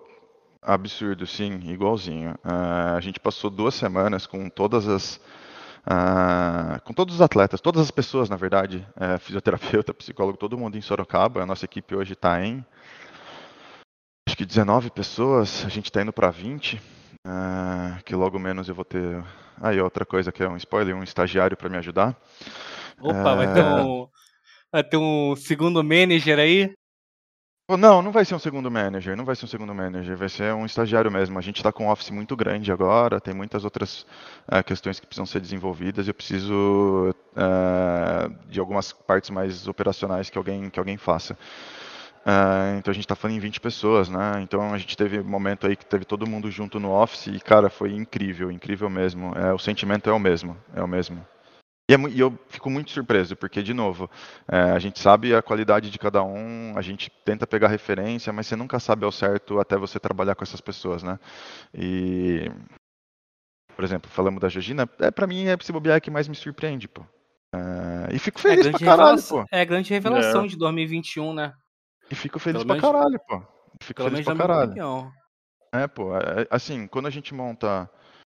absurdo, sim, igualzinho. Uh, a gente passou duas semanas com todas as Uh, com todos os atletas, todas as pessoas, na verdade, é, fisioterapeuta, psicólogo, todo mundo em Sorocaba. A nossa equipe hoje está em acho que 19 pessoas, a gente está indo para 20, uh, que logo menos eu vou ter. Aí, ah, outra coisa que é um spoiler, um estagiário para me ajudar. Opa, vai, ter um, vai ter um segundo manager aí? Não, não vai ser um segundo manager, não vai ser um segundo manager, vai ser um estagiário mesmo. A gente está com um office muito grande agora, tem muitas outras uh, questões que precisam ser desenvolvidas. Eu preciso uh, de algumas partes mais operacionais que alguém, que alguém faça. Uh, então a gente está falando em 20 pessoas, né? Então a gente teve um momento aí que teve todo mundo junto no office e, cara, foi incrível, incrível mesmo. É, o sentimento é o mesmo, é o mesmo. E, é, e, eu fico muito surpreso, porque, de novo, é, a gente sabe a qualidade de cada um, a gente tenta pegar referência, mas você nunca sabe ao certo até você trabalhar com essas pessoas, né? E, por exemplo, falamos da Georgina, é, pra mim é esse bobear que mais me surpreende, pô. É, e fico é feliz é pra caralho, pô. É a grande revelação é. de 2021, né? E fico feliz Pelo pra menos... caralho, pô. Fico Pelo feliz pra caralho. É, pô, é, assim, quando a gente monta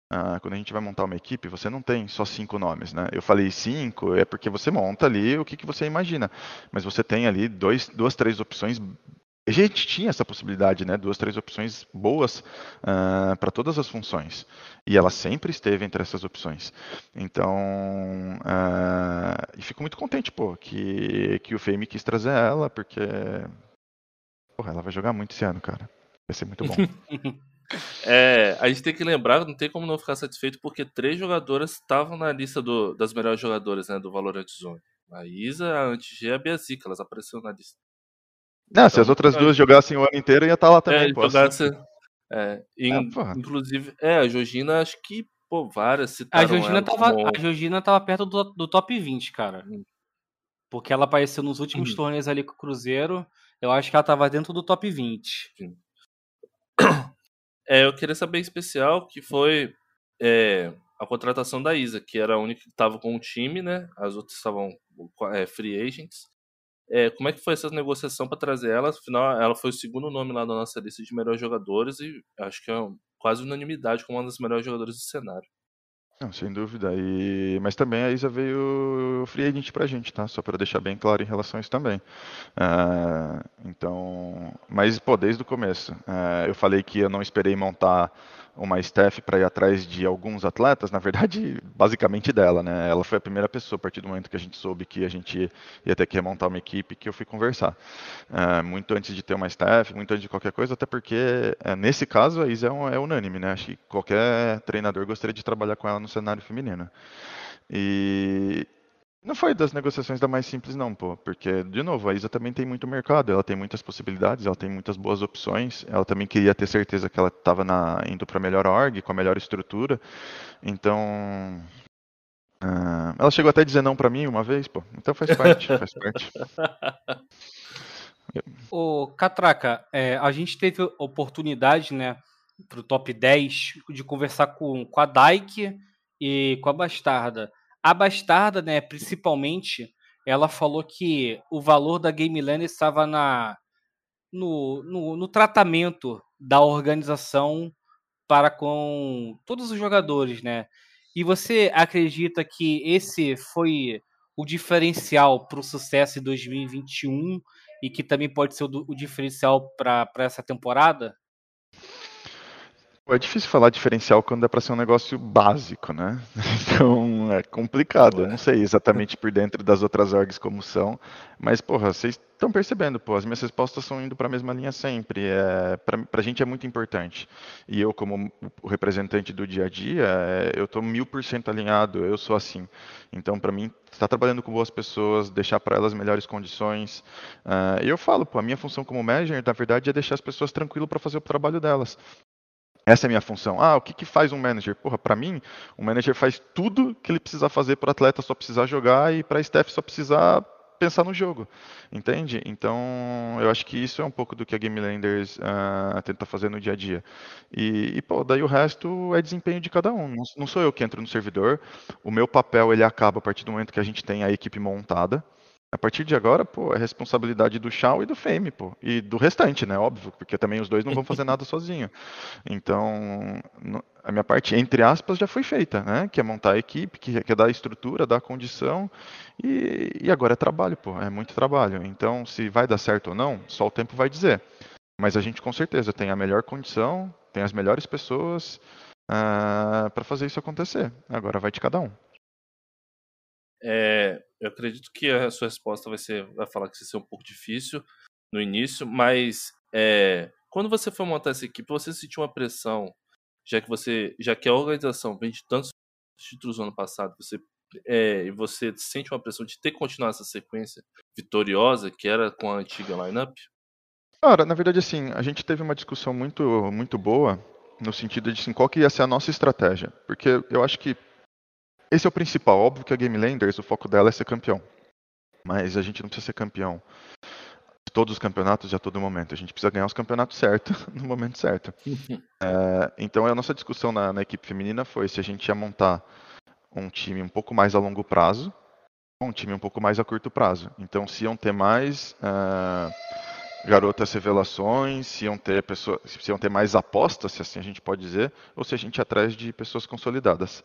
ah, quando a gente vai montar uma equipe, você não tem só cinco nomes, né? Eu falei cinco, é porque você monta ali o que, que você imagina. Mas você tem ali dois, duas, três opções. A gente tinha essa possibilidade, né? Duas, três opções boas uh, para todas as funções. E ela sempre esteve entre essas opções. Então, uh, e fico muito contente, pô, que, que o Fame quis trazer ela, porque. Porra, ela vai jogar muito esse ano, cara. Vai ser muito bom. É, a gente tem que lembrar, não tem como não ficar satisfeito, porque três jogadoras estavam na lista do, das melhores jogadoras né, do Valorant Zone. A Isa, a Anti-G e a Biazica, elas apareceram na lista. Não, então, se as então, outras é, duas jogassem o ano inteiro, ia estar tá lá também. É, pô, jogasse, assim. é, in, é, inclusive, é, a Georgina, acho que, pô, várias citaram a Georgina tava, como... A Georgina tava perto do, do top 20, cara. Hum. Porque ela apareceu nos últimos hum. torneios ali com o Cruzeiro. Eu acho que ela tava dentro do top 20. Sim. É, eu queria saber em especial que foi é, a contratação da Isa, que era a única que estava com o time, né? As outras estavam é, free agents. É, como é que foi essa negociação para trazer ela? Afinal, ela foi o segundo nome lá na nossa lista de melhores jogadores e acho que é quase unanimidade como uma das melhores jogadoras do cenário. Não, sem dúvida. E... Mas também a Isa veio free agent pra gente, tá? Só para deixar bem claro em relação a isso também. Uh, então, mas, pô, desde o começo. Uh, eu falei que eu não esperei montar uma staff para ir atrás de alguns atletas, na verdade, basicamente dela, né? Ela foi a primeira pessoa a partir do momento que a gente soube que a gente ia ter que montar uma equipe que eu fui conversar. Uh, muito antes de ter uma staff, muito antes de qualquer coisa, até porque uh, nesse caso a Isa é, um, é, unânime, né? Acho que qualquer treinador gostaria de trabalhar com ela no cenário feminino. E, não foi das negociações da mais simples, não, pô. Porque, de novo, a Isa também tem muito mercado, ela tem muitas possibilidades, ela tem muitas boas opções. Ela também queria ter certeza que ela estava indo para a melhor org, com a melhor estrutura. Então. Uh, ela chegou até a dizer não para mim uma vez, pô. Então faz parte, faz parte. Ô, Catraca, é, a gente teve oportunidade, né, pro top 10 de conversar com, com a Dyke e com a Bastarda. A Bastarda, né, principalmente, ela falou que o valor da Game Land estava na, no, no, no tratamento da organização para com todos os jogadores, né? E você acredita que esse foi o diferencial para o sucesso em 2021 e que também pode ser o, o diferencial para essa temporada? É difícil falar diferencial quando é para ser um negócio básico, né? Então é complicado. Eu não sei exatamente por dentro das outras orgs como são, mas porra, vocês estão percebendo, pô, as minhas respostas estão indo para a mesma linha sempre. É, para a gente é muito importante. E eu, como representante do dia a dia, é, eu estou mil por cento alinhado. Eu sou assim. Então, para mim, estar trabalhando com boas pessoas, deixar para elas melhores condições. Uh, eu falo, pô, a minha função como manager, na verdade, é deixar as pessoas tranquilas para fazer o trabalho delas. Essa é a minha função. Ah, o que, que faz um manager? Porra, para mim, o manager faz tudo que ele precisa fazer para o atleta só precisar jogar e para a staff só precisar pensar no jogo, entende? Então, eu acho que isso é um pouco do que a Game Landers uh, tenta fazer no dia a dia. E, e, pô, daí o resto é desempenho de cada um. Não, não sou eu que entro no servidor. O meu papel ele acaba a partir do momento que a gente tem a equipe montada. A partir de agora, pô, é responsabilidade do Shao e do Fame, pô. E do restante, né? Óbvio, porque também os dois não vão fazer nada sozinho. Então, a minha parte, entre aspas, já foi feita, né? Que é montar a equipe, que é dar a estrutura, dar a condição. E, e agora é trabalho, pô. É muito trabalho. Então, se vai dar certo ou não, só o tempo vai dizer. Mas a gente com certeza tem a melhor condição, tem as melhores pessoas uh, ah, para fazer isso acontecer. Agora vai de cada um. É, eu acredito que a sua resposta vai ser, vai falar que vai ser um pouco difícil no início, mas é, quando você foi montar essa equipe, você sentiu uma pressão, já que você, já que a organização vem de tantos títulos no ano passado, você é, e você sente uma pressão de ter que continuar essa sequência vitoriosa que era com a antiga lineup? Cara, na verdade, assim, a gente teve uma discussão muito, muito boa no sentido de assim, qual que ia ser a nossa estratégia, porque eu acho que esse é o principal. Óbvio que a Game Landers, o foco dela é ser campeão. Mas a gente não precisa ser campeão de todos os campeonatos e a todo momento. A gente precisa ganhar os campeonatos certo no momento certo. é, então a nossa discussão na, na, equipe feminina foi se a gente ia montar um time um pouco mais a longo prazo ou um time um pouco mais a curto prazo. Então se iam ter mais uh, garotas revelações, se iam ter pessoas, se iam ter mais apostas, se assim a gente pode dizer, ou se a gente ia atrás de pessoas consolidadas.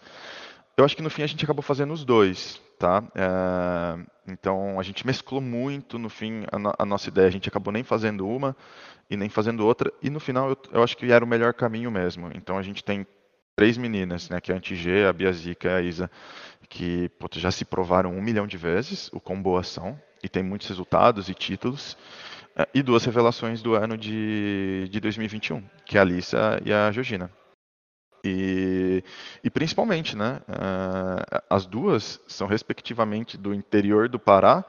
Eu acho que no fim a gente acabou fazendo os dois, tá? É, então a gente mesclou muito no fim a, no, a, nossa ideia. A gente acabou nem fazendo uma e nem fazendo outra. E no final eu, eu acho que era o melhor caminho mesmo. Então a gente tem três meninas, né? Que é a Antigê, a Biazica e a Isa, que pô, já se provaram um milhão de vezes o quão boas são e tem muitos resultados e títulos. É, e duas revelações do ano de, de 2021, que é a Alissa e a Georgina. E, e principalmente, né, uh, as duas são respectivamente do interior do Pará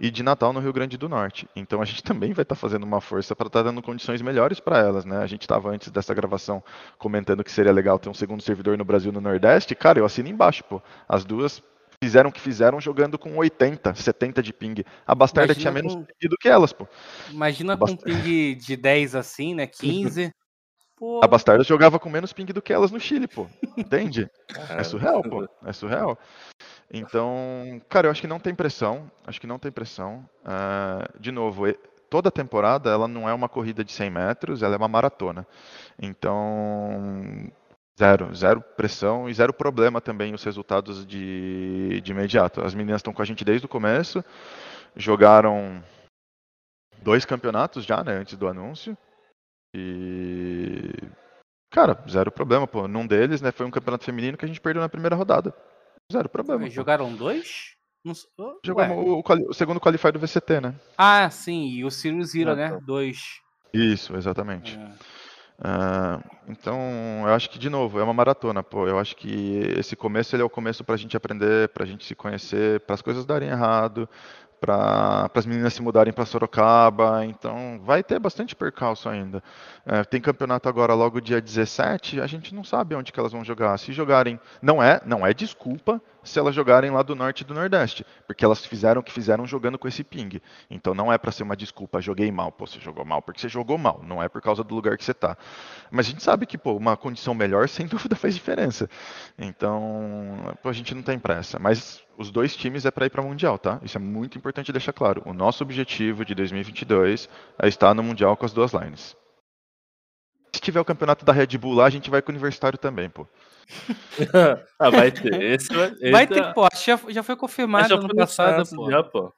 e de Natal no Rio Grande do Norte. Então a gente também vai estar tá fazendo uma força para estar tá dando condições melhores para elas, né? A gente estava antes dessa gravação comentando que seria legal ter um segundo servidor no Brasil no Nordeste. Cara, eu assino embaixo, pô. As duas fizeram o que fizeram jogando com 80, 70 de ping. A Bastarda Imagina tinha menos ping do que elas, pô. Imagina com ping de 10 assim, né? 15. Pô. A Bastarda jogava com menos ping do que elas no Chile, pô. Entende? é surreal, pô. É surreal. Então, cara, eu acho que não tem pressão. Acho que não tem pressão. Uh, de novo, toda temporada ela não é uma corrida de 100 metros, ela é uma maratona. Então, zero, zero pressão e zero problema também os resultados de, de imediato. As meninas estão com a gente desde o começo, jogaram dois campeonatos já, né, antes do anúncio. E. Cara, zero problema, pô. Num deles, né, foi um campeonato feminino que a gente perdeu na primeira rodada. Zero problema. Mas jogaram dois? Não... Jogamos o, o, segundo qualify do VCT, né? Ah, sim, e o Sirius Zero, ah, né? Tá. Dois. Isso, exatamente. É. Uh, então, eu acho que, de novo, é uma maratona, pô. Eu acho que esse começo ele é o começo pra gente aprender, pra gente se conhecer, para as coisas darem errado, para as meninas se mudarem para Sorocaba, então vai ter bastante percalço ainda. É, tem campeonato agora logo dia 17, a gente não sabe onde que elas vão jogar. Se jogarem, não é, não é desculpa se elas jogarem lá do norte e do nordeste, porque elas fizeram o que fizeram jogando com esse ping. Então não é para ser uma desculpa, joguei mal, pô, você jogou mal porque você jogou mal, não é por causa do lugar que você tá. Mas a gente sabe que, pô, uma condição melhor sem dúvida faz diferença. Então, pô, a gente não tem pressa, mas os dois times é para ir para o Mundial, tá? Isso é muito importante deixar claro. O nosso objetivo de 2022 é estar no Mundial com as duas lines. Se tiver o campeonato da Red Bull lá, a gente vai com o Universitário também, pô. ah, vai ter. Esse, esse vai ter, é... pô. Já, já foi confirmado já no passado, pô. Já, pô.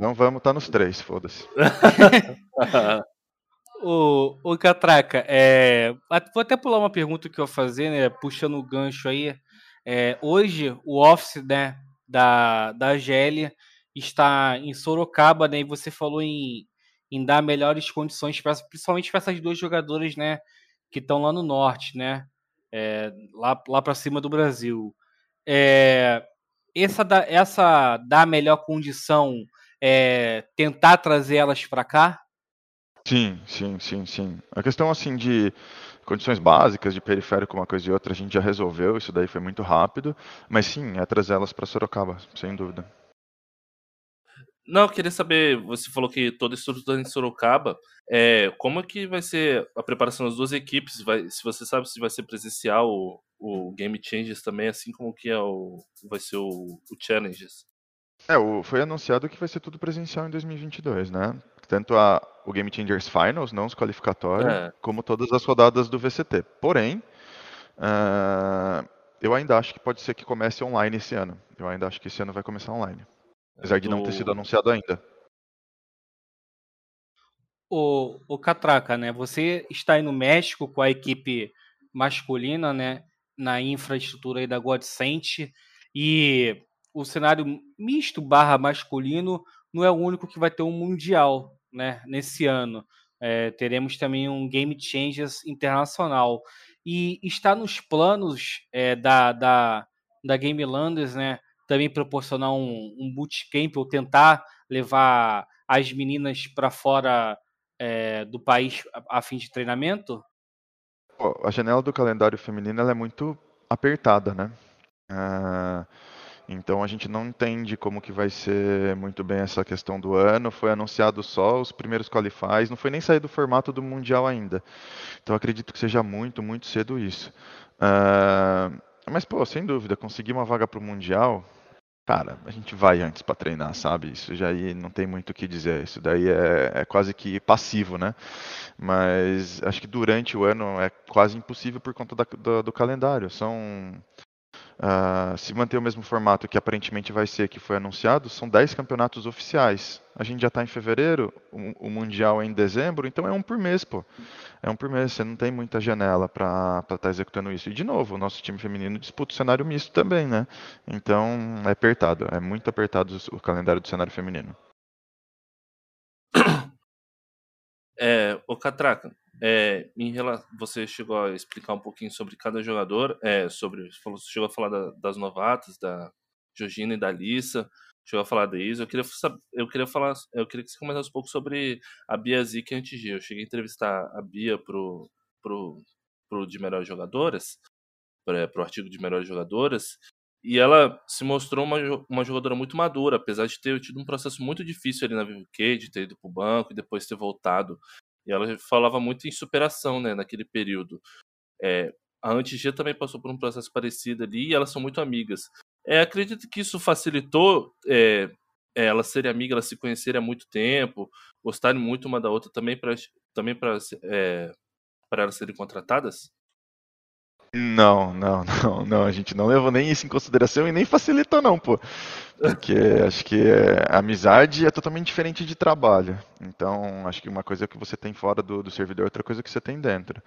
Não vamos estar tá nos três, foda-se. o, o Catraca, é, vou até pular uma pergunta que eu vou fazer, né? Puxando o gancho aí. É, hoje, o Office, né? da, da GL está em Sorocaba, né? E você falou em, em dar melhores condições, pra, principalmente para essas duas jogadoras, né? Que estão lá no norte, né? É, lá lá para cima do Brasil. É, essa, da, essa da melhor condição é tentar trazer elas para cá? Sim, sim, sim, sim. A questão assim de condições básicas de periférico, uma coisa e outra, a gente já resolveu, isso daí foi muito rápido, mas sim, é trazer elas para Sorocaba, sem dúvida. Não, eu queria saber, você falou que toda a estrutura em Sorocaba, é, como é que vai ser a preparação das duas equipes? Vai, se você sabe se vai ser presencial o, o Game Changes também, assim como que é o, vai ser o, o Challenges? É, o, foi anunciado que vai ser tudo presencial em 2022, né? Tanto a, o Game Changers Finals, não os qualificatórios, é. como todas as rodadas do VCT. Porém, uh, eu ainda acho que pode ser que comece online esse ano. Eu ainda acho que esse ano vai começar online. Apesar de não ter sido anunciado ainda. O, o Catraca, né? Você está aí no México com a equipe masculina, né? Na infraestrutura aí da Godsent. E o cenário misto barra masculino não é o único que vai ter um mundial, né? Nesse ano. É, teremos também um Game Changers internacional. E está nos planos é, da, da, da Game Landers, né? Também proporcionar um, um bootcamp ou tentar levar as meninas para fora é, do país a, a, fim de treinamento? A janela do calendário feminino é muito apertada, né? Uh, então a gente não entende como que vai ser muito bem essa questão do ano. Foi anunciado só os primeiros qualifies, não foi nem sair do formato do mundial ainda. Então acredito que seja muito, muito cedo isso. Uh, mas, pô, sem dúvida, conseguir uma vaga pro Mundial, cara, a gente vai antes para treinar, sabe? Isso já aí não tem muito o que dizer. Isso daí é, é quase que passivo, né? Mas acho que durante o ano é quase impossível por conta da, do, do calendário. São Uh, se manter o mesmo formato que aparentemente vai ser, que foi anunciado, são 10 campeonatos oficiais. A gente já está em fevereiro, o, o, Mundial é em dezembro, então é um por mês, pô. É um por mês, você não tem muita janela para estar tá executando isso. E, de novo, o nosso time feminino disputa o cenário misto também, né? Então, é apertado, é muito apertado o calendário do cenário feminino. É, o Catraca, é, em relação, você chegou a explicar um pouquinho sobre cada jogador, é, sobre, chegou a falar da, das novatas, da Georgina e da Alissa, chegou a falar da Isa. Eu queria, eu queria falar, eu queria que você comentasse um pouco sobre a Bia Zica antes de Eu cheguei a entrevistar a Bia pro, pro, pro de melhores jogadoras, para pro artigo de melhores jogadoras, e ela se mostrou uma, uma jogadora muito madura, apesar de ter tido um processo muito difícil ali na Vivo de ter ido pro banco e depois ter voltado e ela falava muito em superação, né, naquele período. É, a Antigia também passou por um processo parecido ali e elas são muito amigas. É, acredito que isso facilitou é, é elas serem amigas, elas se conhecerem há muito tempo, gostarem muito uma da outra também para também para é, para elas serem contratadas? Não, não, não, não. A gente não levou nem isso em consideração e nem facilitou, não, pô. Porque acho que é, a amizade é totalmente diferente de trabalho. Então, acho que uma coisa que você tem fora do, do servidor, outra coisa que você tem dentro.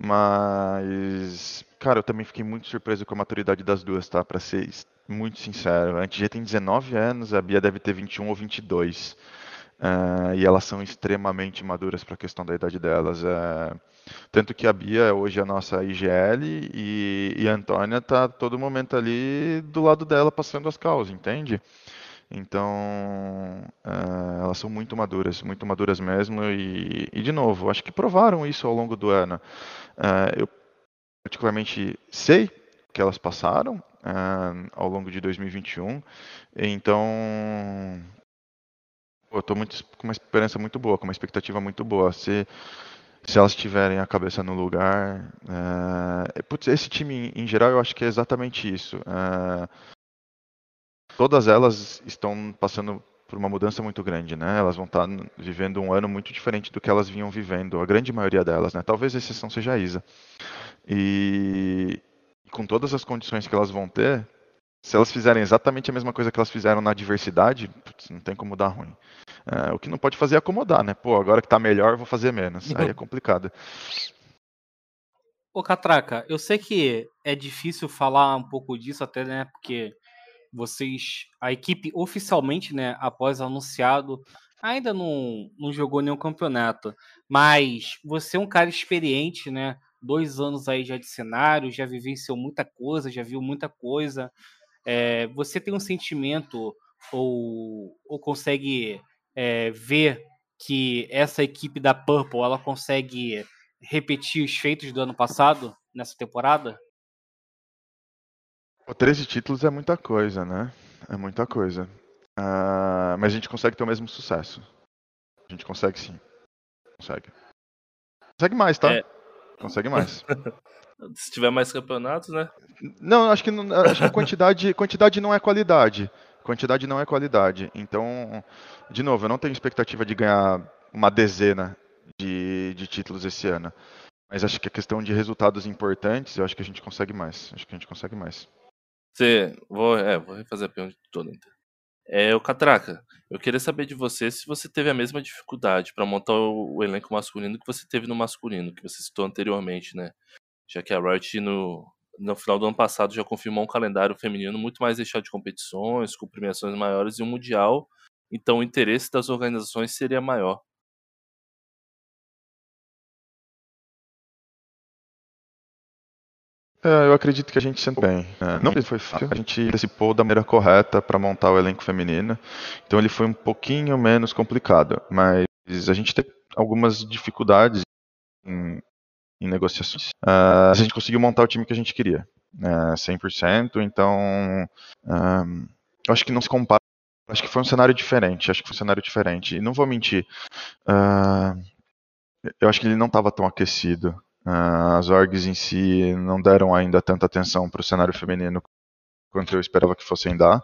Mas, cara, eu também fiquei muito surpreso com a maturidade das duas, tá? Pra ser muito sincero. A Antigia tem 19 anos, a Bia deve ter 21 ou 22. Uh, e elas são extremamente maduras para a questão da idade delas. Uh, tanto que a Bia é hoje a nossa IGL e, e a Antônia está todo momento ali do lado dela passando as causas, entende? Então, uh, elas são muito maduras, muito maduras mesmo. E, e, de novo, acho que provaram isso ao longo do ano. eu, particularmente, sei que elas passaram ao longo de 2021. Então, eu estou muito, com uma esperança muito boa, com uma expectativa muito boa. Se, se elas tiverem a cabeça no lugar. É, putz, esse time, em geral, eu acho que é exatamente isso. É, todas elas estão passando por uma mudança muito grande, né? Elas vão estar vivendo um ano muito diferente do que elas vinham vivendo, a grande maioria delas, né? Talvez a exceção seja a Isa. E com todas as condições que elas vão ter, se elas fizerem exatamente a mesma coisa que elas fizeram na diversidade, putz, não tem como dar ruim. É, o que não pode fazer é acomodar, né? Pô, agora que tá melhor, vou fazer menos. Aí é complicado. Ô, Catraca, eu sei que é difícil falar um pouco disso, até, né? Porque vocês, a equipe oficialmente, né, após anunciado, ainda não, não jogou nenhum campeonato. Mas você é um cara experiente, né? Dois anos aí já de cenário, já vivenciou muita coisa, já viu muita coisa. É, você tem um sentimento ou, ou consegue é, ver que essa equipe da Purple ela consegue repetir os feitos do ano passado nessa temporada? Pô, 13 títulos é muita coisa, né? É muita coisa. Uh, mas a gente consegue ter o mesmo sucesso. A gente consegue sim. Consegue. Consegue mais, tá? É... Consegue mais. Se tiver mais campeonatos, né? Não, acho que, acho que quantidade, quantidade não é qualidade. Quantidade não é qualidade. Então, de novo, eu não tenho expectativa de ganhar uma dezena de, de títulos esse ano. Mas acho que a questão de resultados importantes, eu acho que a gente consegue mais. Acho que a gente consegue mais. Você, vou, é, vou refazer a pergunta toda então. É, o Catraca, eu queria saber de você se você teve a mesma dificuldade para montar o, o, elenco masculino que você teve no masculino, que você citou anteriormente, né? Já que a Riot no, no final do ano passado já confirmou um calendário feminino muito mais deixado de competições, com premiações maiores e um mundial, então o interesse das organizações seria maior. É, eu acredito que a gente sempre bem. É, não foi fácil, a gente antecipou da maneira correta para montar o elenco feminino, então ele foi um pouquinho menos complicado, mas a gente teve algumas dificuldades em, em negociações. Uh, a gente conseguiu montar o time que a gente queria, uh, 100%, então uh, eu acho que não se compara. Acho que foi um cenário diferente, acho que foi um cenário diferente. E não vou mentir, uh, eu acho que ele não estava tão aquecido as orgs em si não deram ainda tanta atenção para o cenário feminino quanto eu esperava que fossem dar.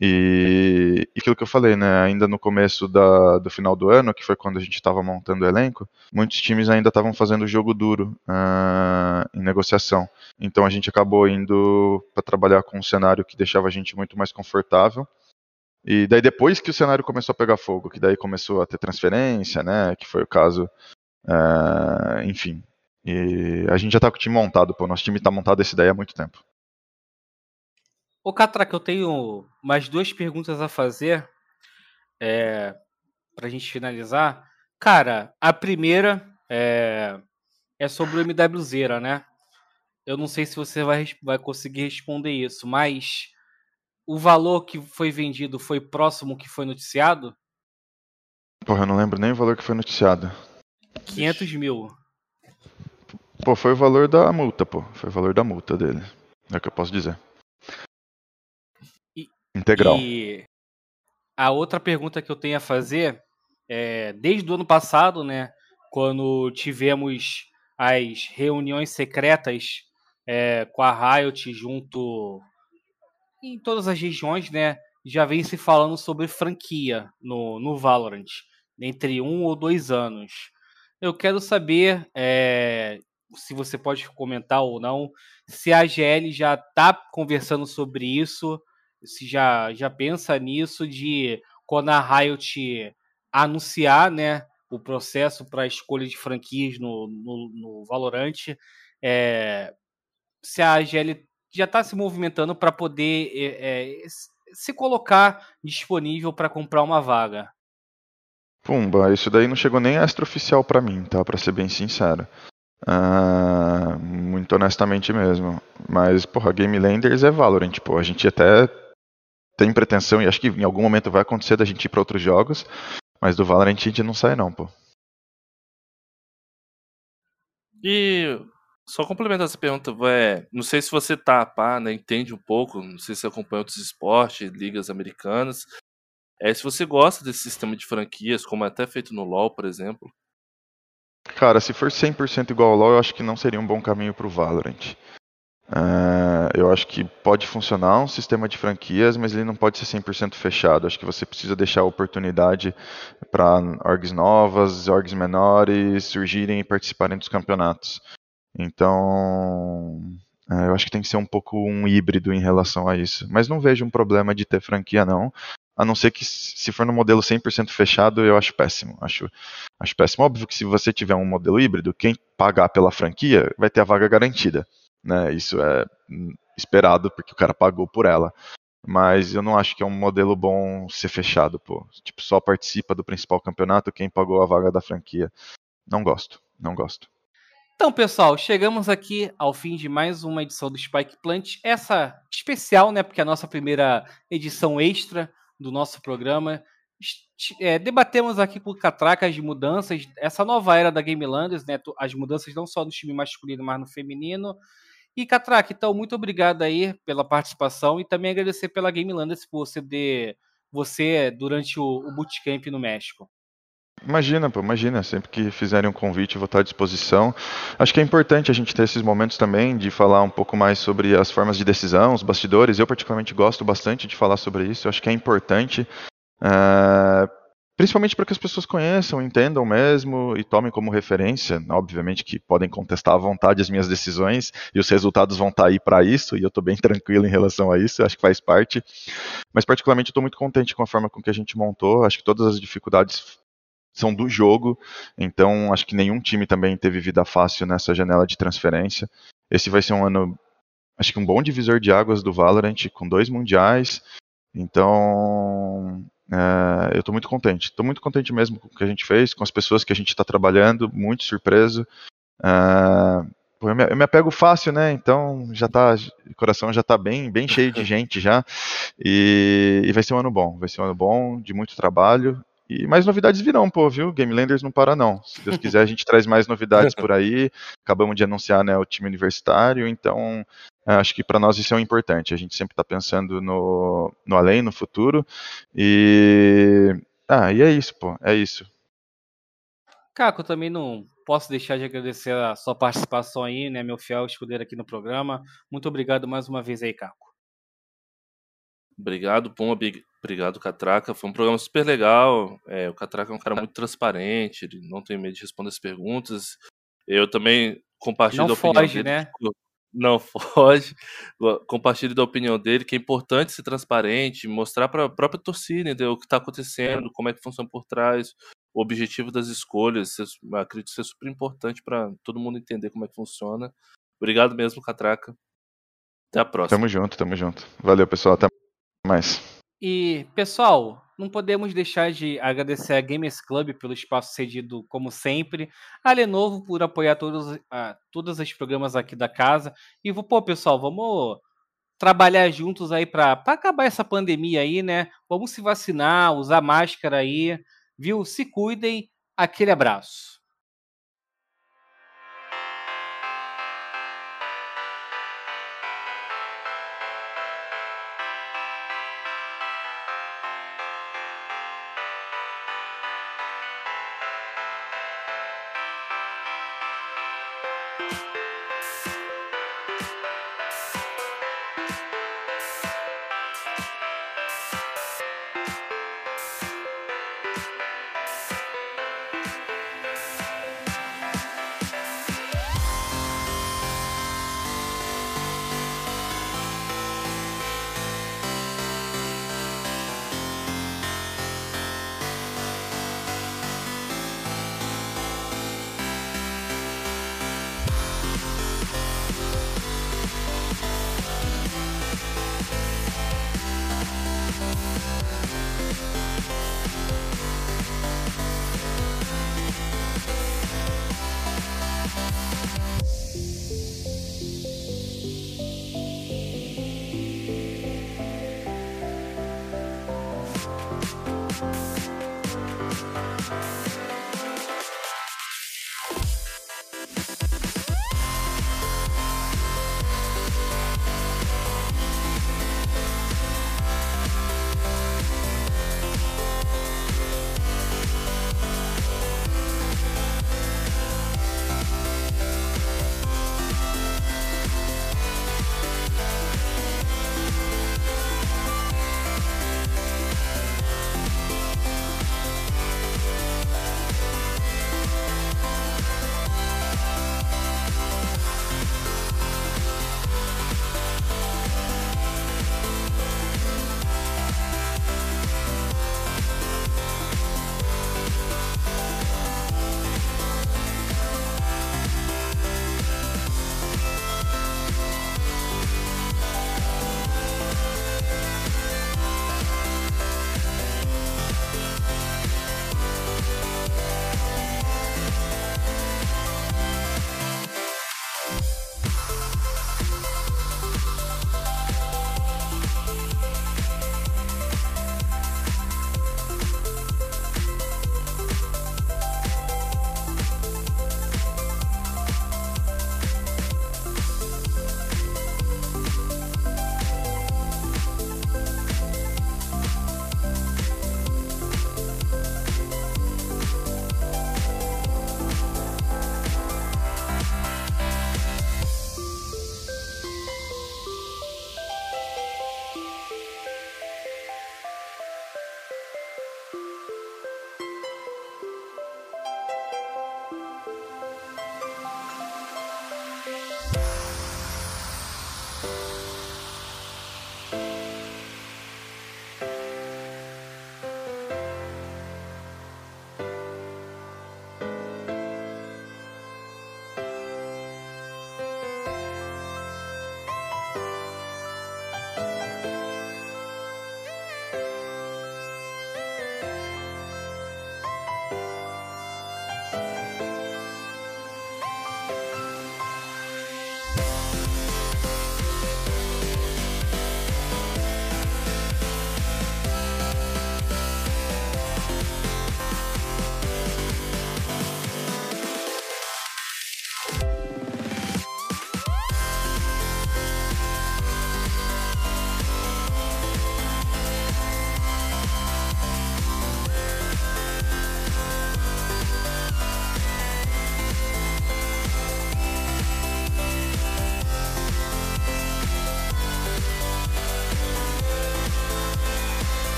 E, e aquilo que eu falei, né, ainda no começo da, do final do ano, que foi quando a gente estava montando o elenco, muitos times ainda estavam fazendo jogo duro uh, em negociação. Então a gente acabou indo para trabalhar com um cenário que deixava a gente muito mais confortável. E daí depois que o cenário começou a pegar fogo, que daí começou a ter transferência, né, que foi o caso, uh, enfim, e a gente já tá com o time montado, pô. Nosso time tá montado essa ideia há muito tempo. Ô, Catraca, eu tenho mais duas perguntas a fazer é, pra gente finalizar. Cara, a primeira é, é sobre o MWZera, né? Eu não sei se você vai, vai conseguir responder isso, mas o valor que foi vendido foi próximo que foi noticiado? Porra, eu não lembro nem o valor que foi noticiado. 500 mil. Pô, foi o valor da multa, pô. Foi o valor da multa dele. É o que eu posso dizer. E, Integral. E a outra pergunta que eu tenho a fazer é, desde o ano passado, né, quando tivemos as reuniões secretas é, com a Riot junto em todas as regiões, né, já vem se falando sobre franquia no, no Valorant, entre um ou dois anos. Eu quero saber é, se você pode comentar ou não, se a GL já está conversando sobre isso, se já, já pensa nisso de quando a Riot anunciar né, o processo para a escolha de franquias no, no, no Valorant, é, se a GL já está se movimentando para poder é, se colocar disponível para comprar uma vaga. Pumba, isso daí não chegou nem extraoficial para mim, tá? Para ser bem sincero. Uh, muito honestamente mesmo. Mas, porra, Game Landers é Valorant, pô. A gente até tem pretensão, e acho que em algum momento vai acontecer da gente ir pra outros jogos, mas do Valorant a gente não sai não, pô. E só complementar essa pergunta, é, não sei se você tá, pá, né, entende um pouco, não sei se acompanha outros esportes, ligas americanas, é, se você gosta desse sistema de franquias, como é até feito no LoL, por exemplo, Cara, se for 100% igual ao LoL, eu acho que não seria um bom caminho para o Valorant. Uh, eu acho que pode funcionar um sistema de franquias, mas ele não pode ser 100% fechado. Acho que você precisa deixar a oportunidade para orgs novas, orgs menores surgirem e participarem dos campeonatos. Então, uh, eu acho que tem que ser um pouco um híbrido em relação a isso. Mas não vejo um problema de ter franquia, não. A não ser que se for no modelo 100% fechado, eu acho péssimo. Acho, acho péssimo. Óbvio que se você tiver um modelo híbrido, quem pagar pela franquia vai ter a vaga garantida. Né? Isso é esperado porque o cara pagou por ela. Mas eu não acho que é um modelo bom ser fechado, pô. Tipo, só participa do principal campeonato quem pagou a vaga da franquia. Não gosto, não gosto. Então, pessoal, chegamos aqui ao fim de mais uma edição do Spike Plant. Essa especial, né? Porque é a nossa primeira edição extra do nosso programa. é, debatemos aqui com o Catraca as mudanças, essa nova era da Game Landers, né? As mudanças não só no time masculino, mas no feminino. E Catraca, então, muito obrigado aí pela participação e também agradecer pela Game Landers por ceder você durante o, o Bootcamp no México. Imagina, pô, imagina. Sempre que fizerem um convite, vou estar à disposição. Acho que é importante a gente ter esses momentos também de falar um pouco mais sobre as formas de decisão, os bastidores. Eu, particularmente, gosto bastante de falar sobre isso. Acho que é importante. Uh, principalmente para que as pessoas conheçam, entendam mesmo e tomem como referência. Obviamente que podem contestar à vontade as minhas decisões e os resultados vão estar aí para isso, e eu estou bem tranquilo em relação a isso, acho que faz parte. Mas, particularmente, estou muito contente com a forma com que a gente montou. Acho que todas as dificuldades são do jogo, então acho que nenhum time também teve vida fácil nessa janela de transferência. Esse vai ser um ano, acho que um bom divisor de águas do Valorant, com dois mundiais. Então, é, eu estou muito contente. Estou muito contente mesmo com o que a gente fez, com as pessoas que a gente está trabalhando, muito surpreso. É, eu, me, eu, me, apego fácil, né? Então já tá, o coração já está bem, bem cheio de gente já. E, e vai ser um ano bom, vai ser um ano bom, de muito trabalho e mais novidades virão, pô, viu? Game Landers não para não. Se Deus quiser, a gente traz mais novidades por aí. Acabamos de anunciar né, o time universitário, então é, acho que para nós isso é importante. A gente sempre está pensando no, no além, no futuro. E. Ah, e é isso, pô, é isso. Caco, também não posso deixar de agradecer a sua participação aí, né, meu fiel escudeiro aqui no programa. Muito obrigado mais uma vez aí, Caco. Obrigado, Puma. Obrigado, Catraca. Foi um programa super legal. É, o Catraca é um cara muito transparente, ele não tem medo de responder as perguntas. Eu também compartilho não da opinião foge, dele. Né? Não foge. Compartilho da opinião dele, que é importante ser transparente, mostrar para a própria torcida entendeu? o que está acontecendo, como é que funciona por trás, o objetivo das escolhas. Acredito ser super importante para todo mundo entender como é que funciona. Obrigado mesmo, Catraca. Até a próxima. Tamo junto, tamo junto. Valeu, pessoal. Até mais. E, pessoal, não podemos deixar de agradecer a Gamers Club pelo espaço cedido, como sempre, a Lenovo por apoiar todos, a, todos os programas aqui da casa. E, pô, pessoal, vamos trabalhar juntos aí para acabar essa pandemia aí, né? Vamos se vacinar, usar máscara aí, viu? Se cuidem. Aquele abraço.